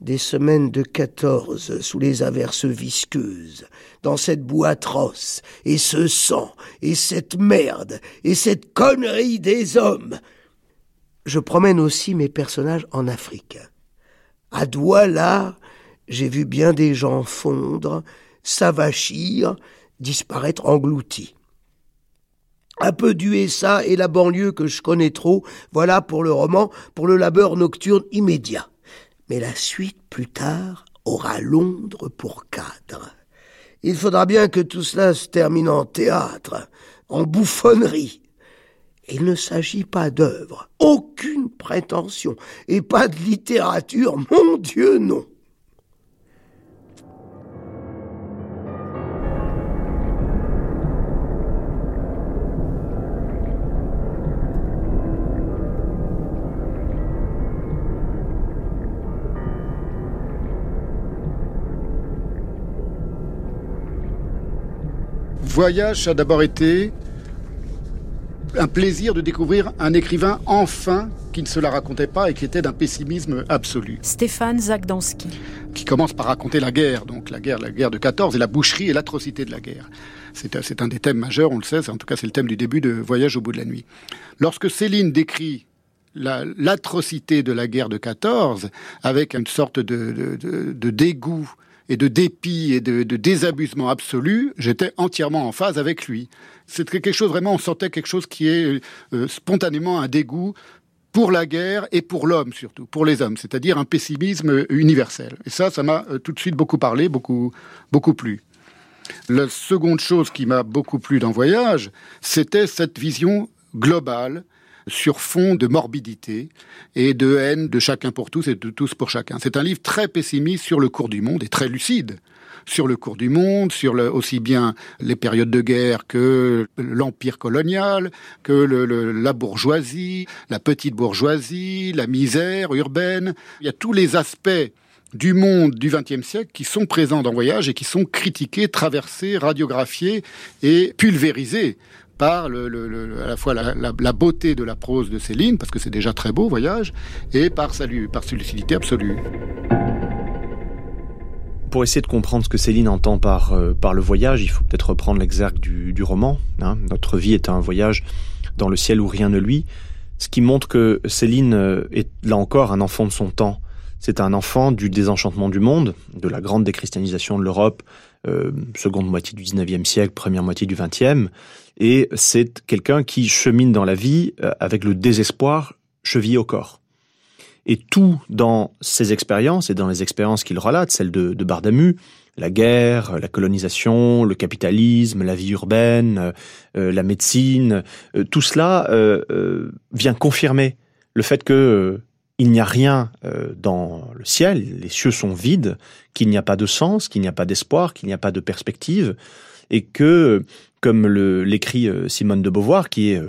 des semaines de quatorze sous les averses visqueuses, dans cette boue atroce, et ce sang, et cette merde, et cette connerie des hommes. Je promène aussi mes personnages en Afrique. À Douala, j'ai vu bien des gens fondre, s'avachir, disparaître engloutis. Un peu du ça et la banlieue que je connais trop, voilà pour le roman, pour le labeur nocturne immédiat. Mais la suite, plus tard, aura Londres pour cadre. Il faudra bien que tout cela se termine en théâtre, en bouffonnerie. Il ne s'agit pas d'œuvre, aucune prétention, et pas de littérature, mon Dieu non. Voyage a d'abord été un plaisir de découvrir un écrivain enfin qui ne se la racontait pas et qui était d'un pessimisme absolu. Stéphane Zagdanski. Qui commence par raconter la guerre, donc la guerre, la guerre de 14 et la boucherie et l'atrocité de la guerre. C'est un des thèmes majeurs, on le sait, en tout cas c'est le thème du début de Voyage au bout de la nuit. Lorsque Céline décrit l'atrocité de la guerre de 14 avec une sorte de, de, de dégoût et de dépit et de, désabusement absolu, j'étais entièrement en phase avec lui. C'était quelque chose vraiment, on sentait quelque chose qui est euh, spontanément un dégoût pour la guerre et pour l'homme surtout, pour les hommes, c'est-à-dire un pessimisme universel. Et ça, ça m'a euh, tout de suite beaucoup parlé, beaucoup, beaucoup plu. La seconde chose qui m'a beaucoup plu dans Voyage, c'était cette vision globale sur fond de morbidité et de haine de chacun pour tous et de tous pour chacun. C'est un livre très pessimiste sur le cours du monde et très lucide sur le cours du monde, sur aussi bien les périodes de guerre que l'empire colonial, que la bourgeoisie, la petite bourgeoisie, la misère urbaine. Il y a tous les aspects du monde du XXe siècle qui sont présents dans Voyage et qui sont critiqués, traversés, radiographiés et pulvérisés par à la fois la, beauté de la prose de Céline, parce que c'est déjà très beau, Voyage, et par sa, par lucidité absolue. Pour essayer de comprendre ce que Céline entend par, euh, par le voyage, il faut peut-être reprendre l'exergue du, roman. Hein. Notre vie est un voyage dans le ciel où rien ne luit, ce qui montre que Céline euh, est là encore un enfant de son temps. C'est un enfant du désenchantement du monde, de la grande déchristianisation de l'Europe, euh, seconde moitié du 19e siècle, première moitié du 20e. Et c'est quelqu'un qui chemine dans la vie euh, avec le désespoir chevillé au corps. Et tout dans ses expériences et dans les expériences qu'il relate, celles de, de Bardamu, la guerre, la colonisation, le capitalisme, la vie urbaine, euh, la médecine, tout cela vient confirmer le fait que il n'y a rien euh, dans le ciel, les cieux sont vides, qu'il n'y a pas de sens, qu'il n'y a pas d'espoir, qu'il n'y a pas de perspective, et que, comme l'écrit euh, Simone de Beauvoir, qui est, euh,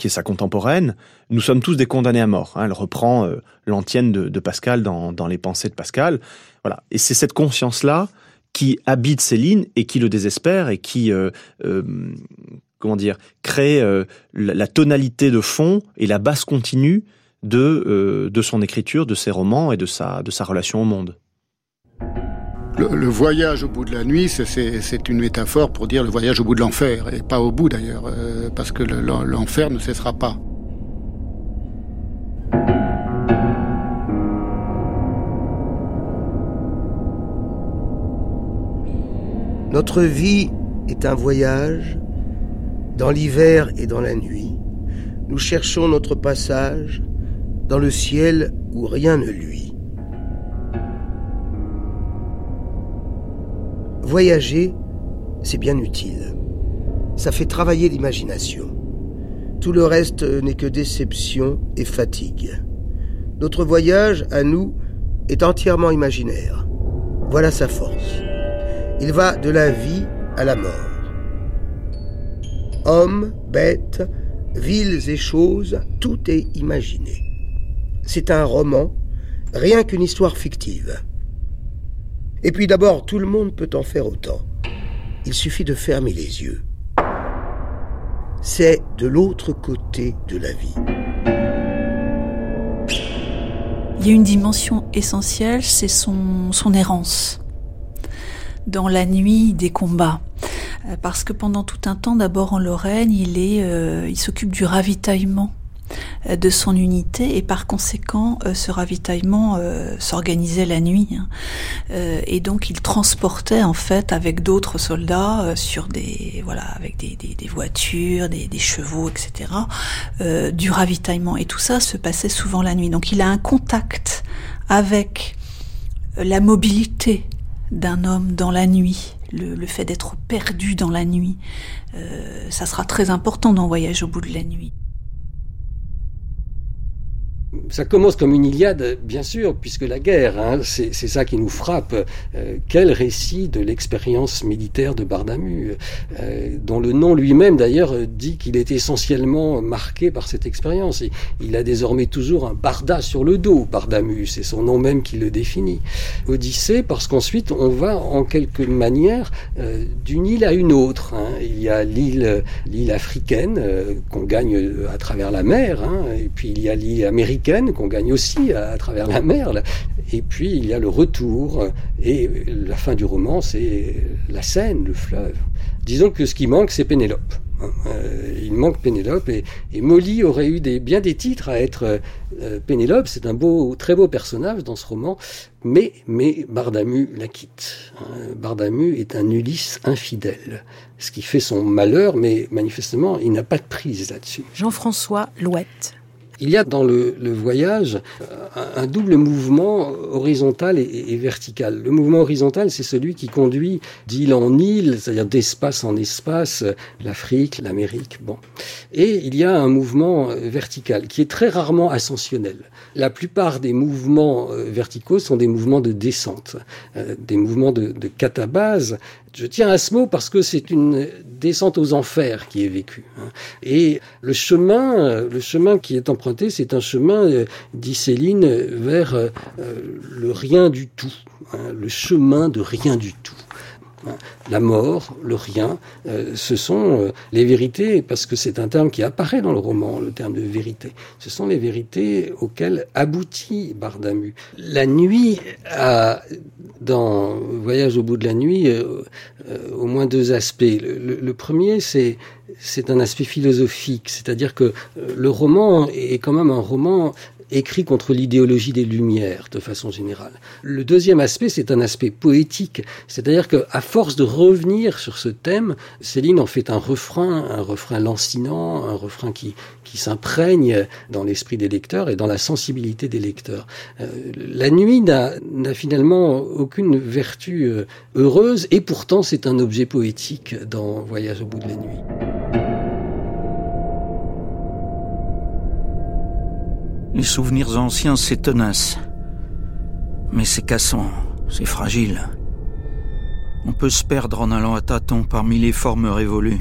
qui est sa contemporaine, nous sommes tous des condamnés à mort. Hein. Elle reprend l'antienne de, Pascal dans, dans, les pensées de Pascal. Voilà. Et c'est cette conscience-là qui habite Céline et qui le désespère et qui, comment dire, crée la tonalité de fond et la basse continue de, euh, de son écriture, de ses romans et de sa, de sa relation au monde. Le, voyage au bout de la nuit, c'est une métaphore pour dire le voyage au bout de l'enfer, et pas au bout d'ailleurs, euh, parce que l'enfer ne cessera pas. Notre vie est un voyage dans l'hiver et dans la nuit. Nous cherchons notre passage dans le ciel où rien ne luit. Voyager, c'est bien utile. Ça fait travailler l'imagination. Tout le reste n'est que déception et fatigue. Notre voyage, à nous, est entièrement imaginaire. Voilà sa force. Il va de la vie à la mort. Hommes, bêtes, villes et choses, tout est imaginé c'est un roman, rien qu'une histoire fictive. Et puis d'abord, tout le monde peut en faire autant. Il suffit de fermer les yeux. C'est de l'autre côté de la vie. Il y a une dimension essentielle, c'est son, errance dans la nuit des combats. Euh, parce que pendant tout un temps, d'abord en Lorraine, il est, euh, il s'occupe du ravitaillement de son unité et par conséquent ce ravitaillement s'organisait la nuit hein. et donc il transportait en fait avec d'autres soldats sur des voilà avec des, des, voitures des, chevaux etc du ravitaillement. Et tout ça se passait souvent la nuit. Donc il a un contact avec la mobilité d'un homme dans la nuit le, fait d'être perdu dans la nuit, euh, ça sera très important dans Voyage au bout de la nuit ça commence comme une Iliade, bien sûr, puisque la guerre, hein, c'est ça qui nous frappe. Euh, quel récit de l'expérience militaire de Bardamu, euh, dont le nom lui-même d'ailleurs dit qu'il est essentiellement marqué par cette expérience. Il, il, a désormais toujours un barda sur le dos, Bardamu, c'est son nom même qui le définit. Odyssée, parce qu'ensuite on va en quelque manière euh, d'une île à une autre. Hein. Il y a l'île l'île africaine qu'on gagne à travers la mer, hein, et puis il y a l'île américaine qu'on gagne aussi à, travers la mer. Et puis il y a le retour et la fin du roman, c'est la Seine, le fleuve. Disons que ce qui manque, c'est Pénélope. Hein, euh, il manque Pénélope et, Molly aurait eu des, bien des titres à être euh, Pénélope. C'est un beau, très beau personnage dans ce roman, mais, mais Bardamu la quitte. Hein. Bardamu est un Ulysse infidèle, ce qui fait son malheur, mais manifestement, il n'a pas de prise là-dessus. Jean-François Louette. Il y a dans le, voyage un, double mouvement horizontal et, vertical. Le mouvement horizontal, c'est celui qui conduit d'île en île, c'est-à-dire d'espace en espace, l'Afrique, l'Amérique. Bon. Et il y a un mouvement vertical qui est très rarement ascensionnel. La plupart des mouvements euh, verticaux sont des mouvements de descente, euh, des mouvements de, de catabase je tiens à ce mot parce que c'est une descente aux enfers qui est vécue. Hein. Et le chemin, le chemin qui est emprunté, c'est un chemin, euh, dit Céline, vers euh, le rien du tout, hein, le chemin de rien du tout. La mort, le rien, euh, ce sont euh, les vérités, parce que c'est un terme qui apparaît dans le roman, le terme de vérité. Ce sont les vérités auxquelles aboutit Bardamu. La nuit a, dans Voyage au bout de la nuit, euh, au moins deux aspects. Le, premier, c'est c'est un aspect philosophique, c'est-à-dire que le roman est quand même un roman écrit contre l'idéologie des Lumières de façon générale. Le deuxième aspect, c'est un aspect poétique, c'est-à-dire qu'à force de revenir sur ce thème, Céline en fait un refrain, un refrain lancinant, un refrain qui, qui s'imprègne dans l'esprit des lecteurs et dans la sensibilité des lecteurs. Euh, la nuit n'a finalement aucune vertu euh, heureuse et pourtant c'est un objet poétique dans Voyage au bout de la nuit. Les souvenirs anciens, c'est tenace. Mais c'est cassant, c'est fragile. On peut se perdre en allant à tâtons parmi les formes révolues.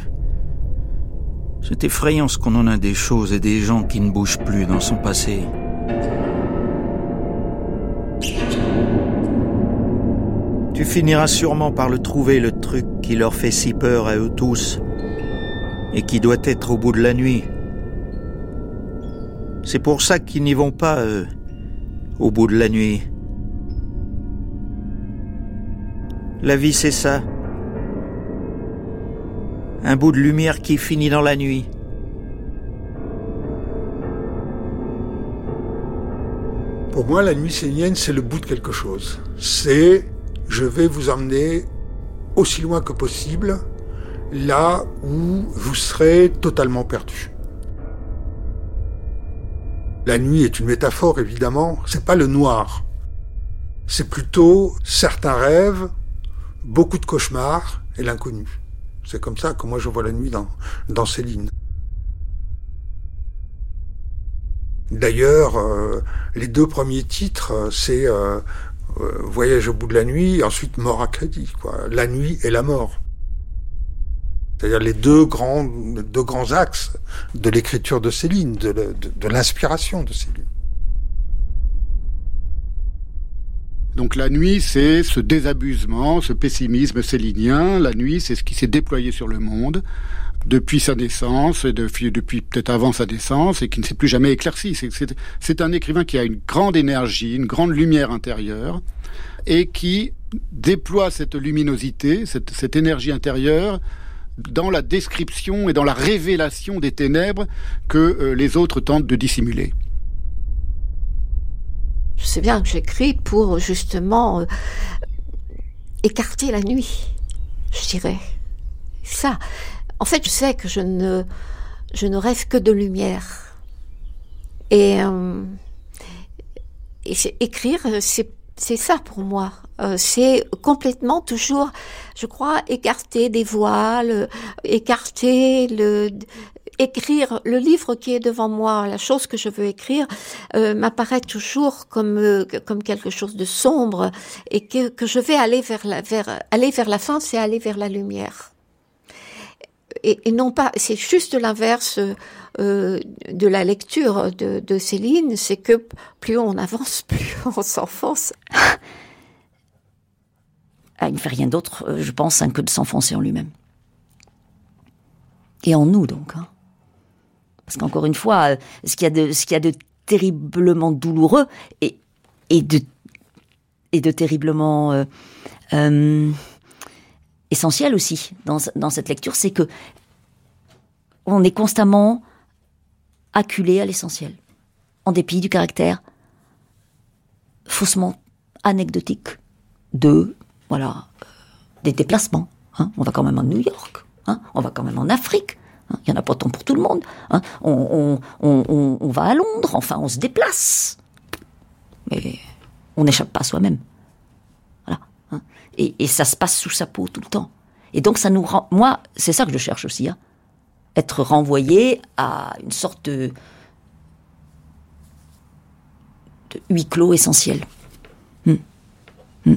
C'est effrayant ce qu'on en a des choses et des gens qui ne bougent plus dans son passé. Tu finiras sûrement par le trouver, le truc qui leur fait si peur à eux tous, et qui doit être au bout de la nuit, c'est pour ça qu'ils n'y vont pas, eux, au bout de la nuit. La vie, c'est ça. Un bout de lumière qui finit dans la nuit. Pour moi, la nuit sénienne, c'est le bout de quelque chose. C'est, je vais vous emmener aussi loin que possible, là où vous serez totalement perdu. La nuit est une métaphore, évidemment. C'est pas le noir. C'est plutôt certains rêves, beaucoup de cauchemars et l'inconnu. C'est comme ça que moi je vois la nuit dans, dans Céline. D'ailleurs, euh, les deux premiers titres, euh, c'est euh, Voyage au bout de la nuit, ensuite Mort à crédit. Quoi. La nuit et la mort. C'est-à-dire les deux grands, deux grands axes de l'écriture de Céline, de, l'inspiration de Céline. Donc la nuit, c'est ce désabusement, ce pessimisme célinien. La nuit, c'est ce qui s'est déployé sur le monde depuis sa naissance, et depuis peut-être avant sa naissance, et qui ne s'est plus jamais éclairci. C'est un écrivain qui a une grande énergie, une grande lumière intérieure, et qui déploie cette luminosité, cette, cette énergie intérieure, dans la description et dans la révélation des ténèbres que euh, les autres tentent de dissimuler. Je sais bien que j'écris pour justement euh, écarter la nuit, je dirais. Ça. En fait, je sais que je ne, je ne rêve que de lumière. Et, euh, et écrire, c'est, c'est ça pour moi. Euh, c'est complètement toujours, je crois, écarter des voiles, écarter le, écrire le livre qui est devant moi, la chose que je veux écrire, euh, m'apparaît toujours comme euh, comme quelque chose de sombre et que, que je vais aller vers la vers aller vers la fin, c'est aller vers la lumière. Et, et non pas, c'est juste l'inverse euh, de la lecture de, Céline, c'est que plus on avance, [LAUGHS] plus on s'enfonce. Ah, il ne fait rien d'autre, euh, je pense, que de s'enfoncer en lui-même. Et en nous, donc. Hein. Parce qu'encore une fois, euh, ce qu'il y a de, ce qu'il y de terriblement douloureux et, de, terriblement essentiel aussi dans cette lecture, c'est que on est constamment acculé à l'essentiel, en dépit du caractère faussement anecdotique de voilà des déplacements. Hein. On va quand même à New York, hein. on va quand même en Afrique, Hein, il y en a pas tant pour tout le monde. On, va à Londres, enfin, on se déplace. Mais on n'échappe pas à soi-même. Et, ça se passe sous sa peau tout le temps. Et donc, ça nous rend. Moi, c'est ça que je cherche aussi. Être renvoyé à une sorte de, huis clos essentiel. Hmm. Hmm.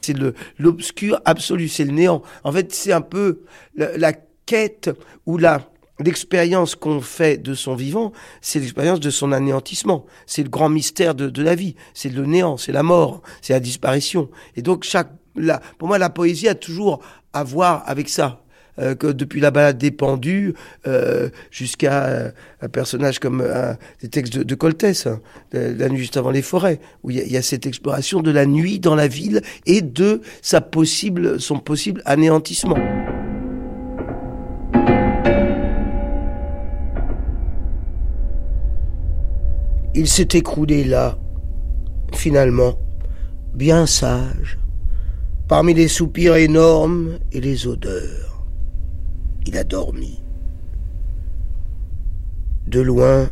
C'est l'obscur absolu, c'est le néant. En fait, c'est un peu la, quête ou l'expérience qu'on fait de son vivant, c'est l'expérience de son anéantissement. C'est le grand mystère de, la vie. C'est le néant, c'est la mort, c'est la disparition. Et donc, chaque, pour moi, la poésie a toujours à voir avec ça. Euh, depuis la balade des pendus euh, jusqu'à un personnage comme des textes de, de Coltès, hein, La nuit juste avant les forêts, où il y, a cette exploration de la nuit dans la ville et de sa possible, son possible anéantissement. Il s'est écroulé là, finalement, bien sage, parmi les soupirs énormes et les odeurs il a dormi. De loin,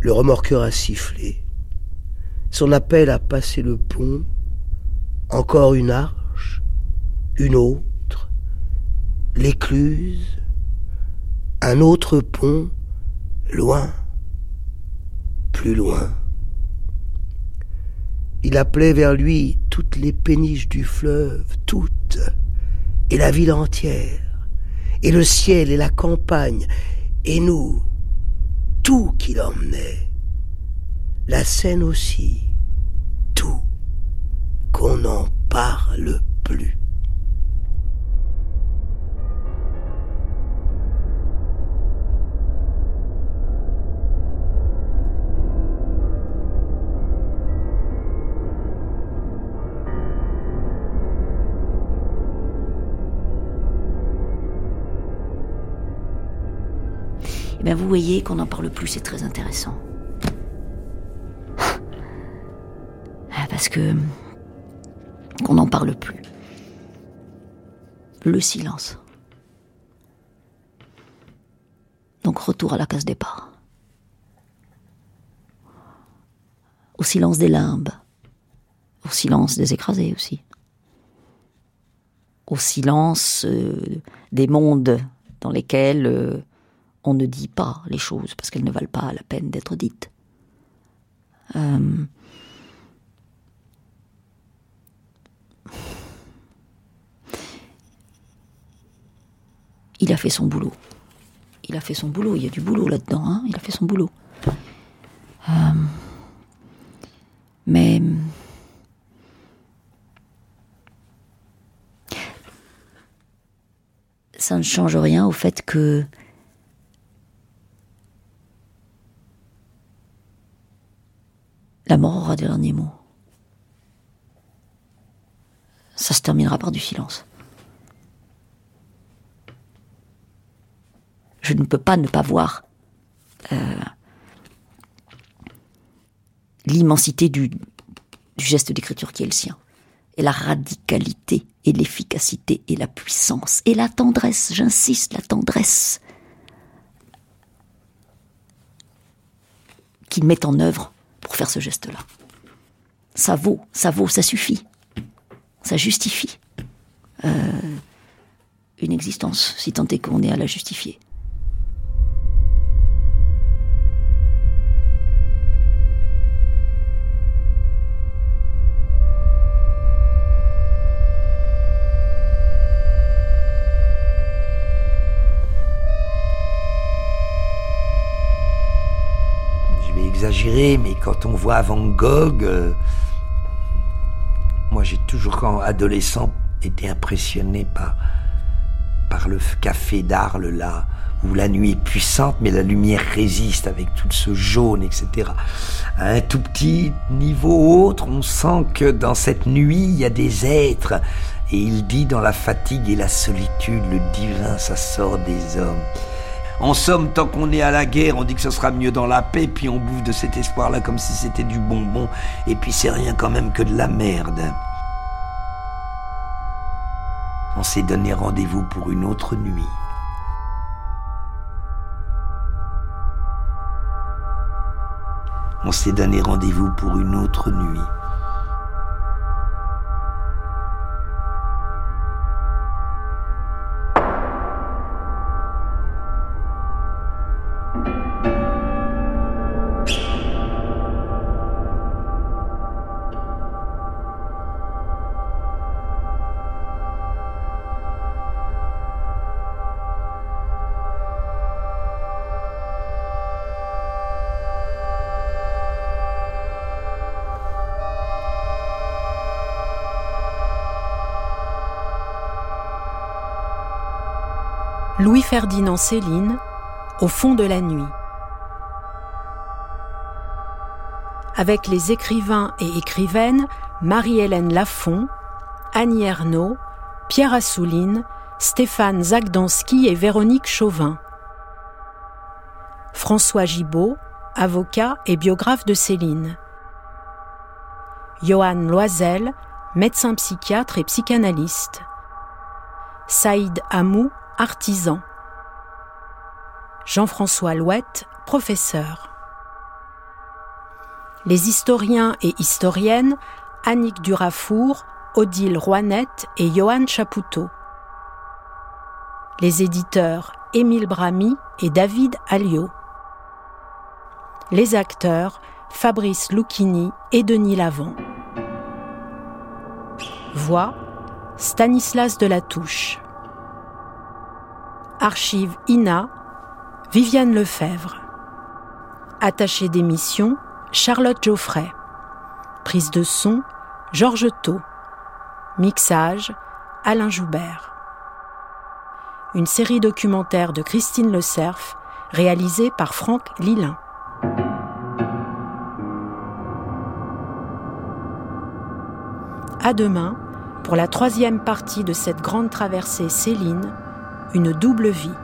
le remorqueur a sifflé. Son appel a passé le pont, encore une arche, une autre, l'écluse, un autre pont, loin, plus loin. Il appelait vers lui toutes les péniches du fleuve, toutes, et la ville entière et le ciel et la campagne, et nous, tout qu'il emmenait, la scène aussi, tout, qu'on n'en parle plus. Eh vous voyez qu'on n'en parle plus, c'est très intéressant. Ah, parce que qu'on n'en parle plus. Le silence. Donc retour à la case départ. Au silence des limbes. Au silence des écrasés aussi. Au silence euh, des mondes dans lesquels euh, on ne dit pas les choses parce qu'elles ne valent pas la peine d'être dites. Euh. Il a fait son boulot. Il a fait son boulot, il y a du boulot là-dedans, hein. il a fait son boulot. Euh. Mais... Ça ne change rien au fait que la mort aura des derniers mots. Ça se terminera par du silence. Je ne peux pas ne pas voir euh, l'immensité du, du geste d'écriture qui est le sien, et la radicalité, et l'efficacité, et la puissance, et la tendresse, j'insiste, la tendresse qu'il met en œuvre pour faire ce geste-là. Ça vaut, ça vaut, ça suffit, ça justifie euh, une existence, si tant est qu'on est à la justifier. Mais quand on voit Van Gogh, euh, moi j'ai toujours, quand adolescent, été impressionné par, par le café d'Arles là, où la nuit est puissante, mais la lumière résiste avec tout ce jaune, etc. À un tout petit niveau autre, on sent que dans cette nuit, il y a des êtres. Et il dit dans la fatigue et la solitude, le divin, ça sort des hommes. En somme, tant qu'on est à la guerre, on dit que ce sera mieux dans la paix, puis on bouffe de cet espoir-là comme si c'était du bonbon, et puis c'est rien quand même que de la merde. On s'est donné rendez-vous pour une autre nuit. On s'est donné rendez-vous pour une autre nuit. Louis-Ferdinand Céline, Au fond de la nuit. Avec les écrivains et écrivaines Marie-Hélène Lafont, Annie Ernaux, Pierre Assouline, Stéphane Zagdanski et Véronique Chauvin. François Gibaud, avocat et biographe de Céline. Johan Loisel, médecin psychiatre et psychanalyste. Saïd Hamou, artisan. Jean-François Louette, professeur. Les historiens et historiennes Annick Durafour, Odile Roinette et Johan Chapoutot. Les éditeurs Émile Bramy et David Alliot. Les acteurs Fabrice Lucchini et Denis Lavant. Voix Stanislas Delatouche. Archive INA, Viviane Lefebvre. Attaché d'émission, Charlotte Geoffrey. Prise de son, Georges Thau. Mixage, Alain Joubert. Une série documentaire de Christine Le Cerf, réalisée par Franck Lilin. À demain pour la troisième partie de cette grande traversée Céline une double vie.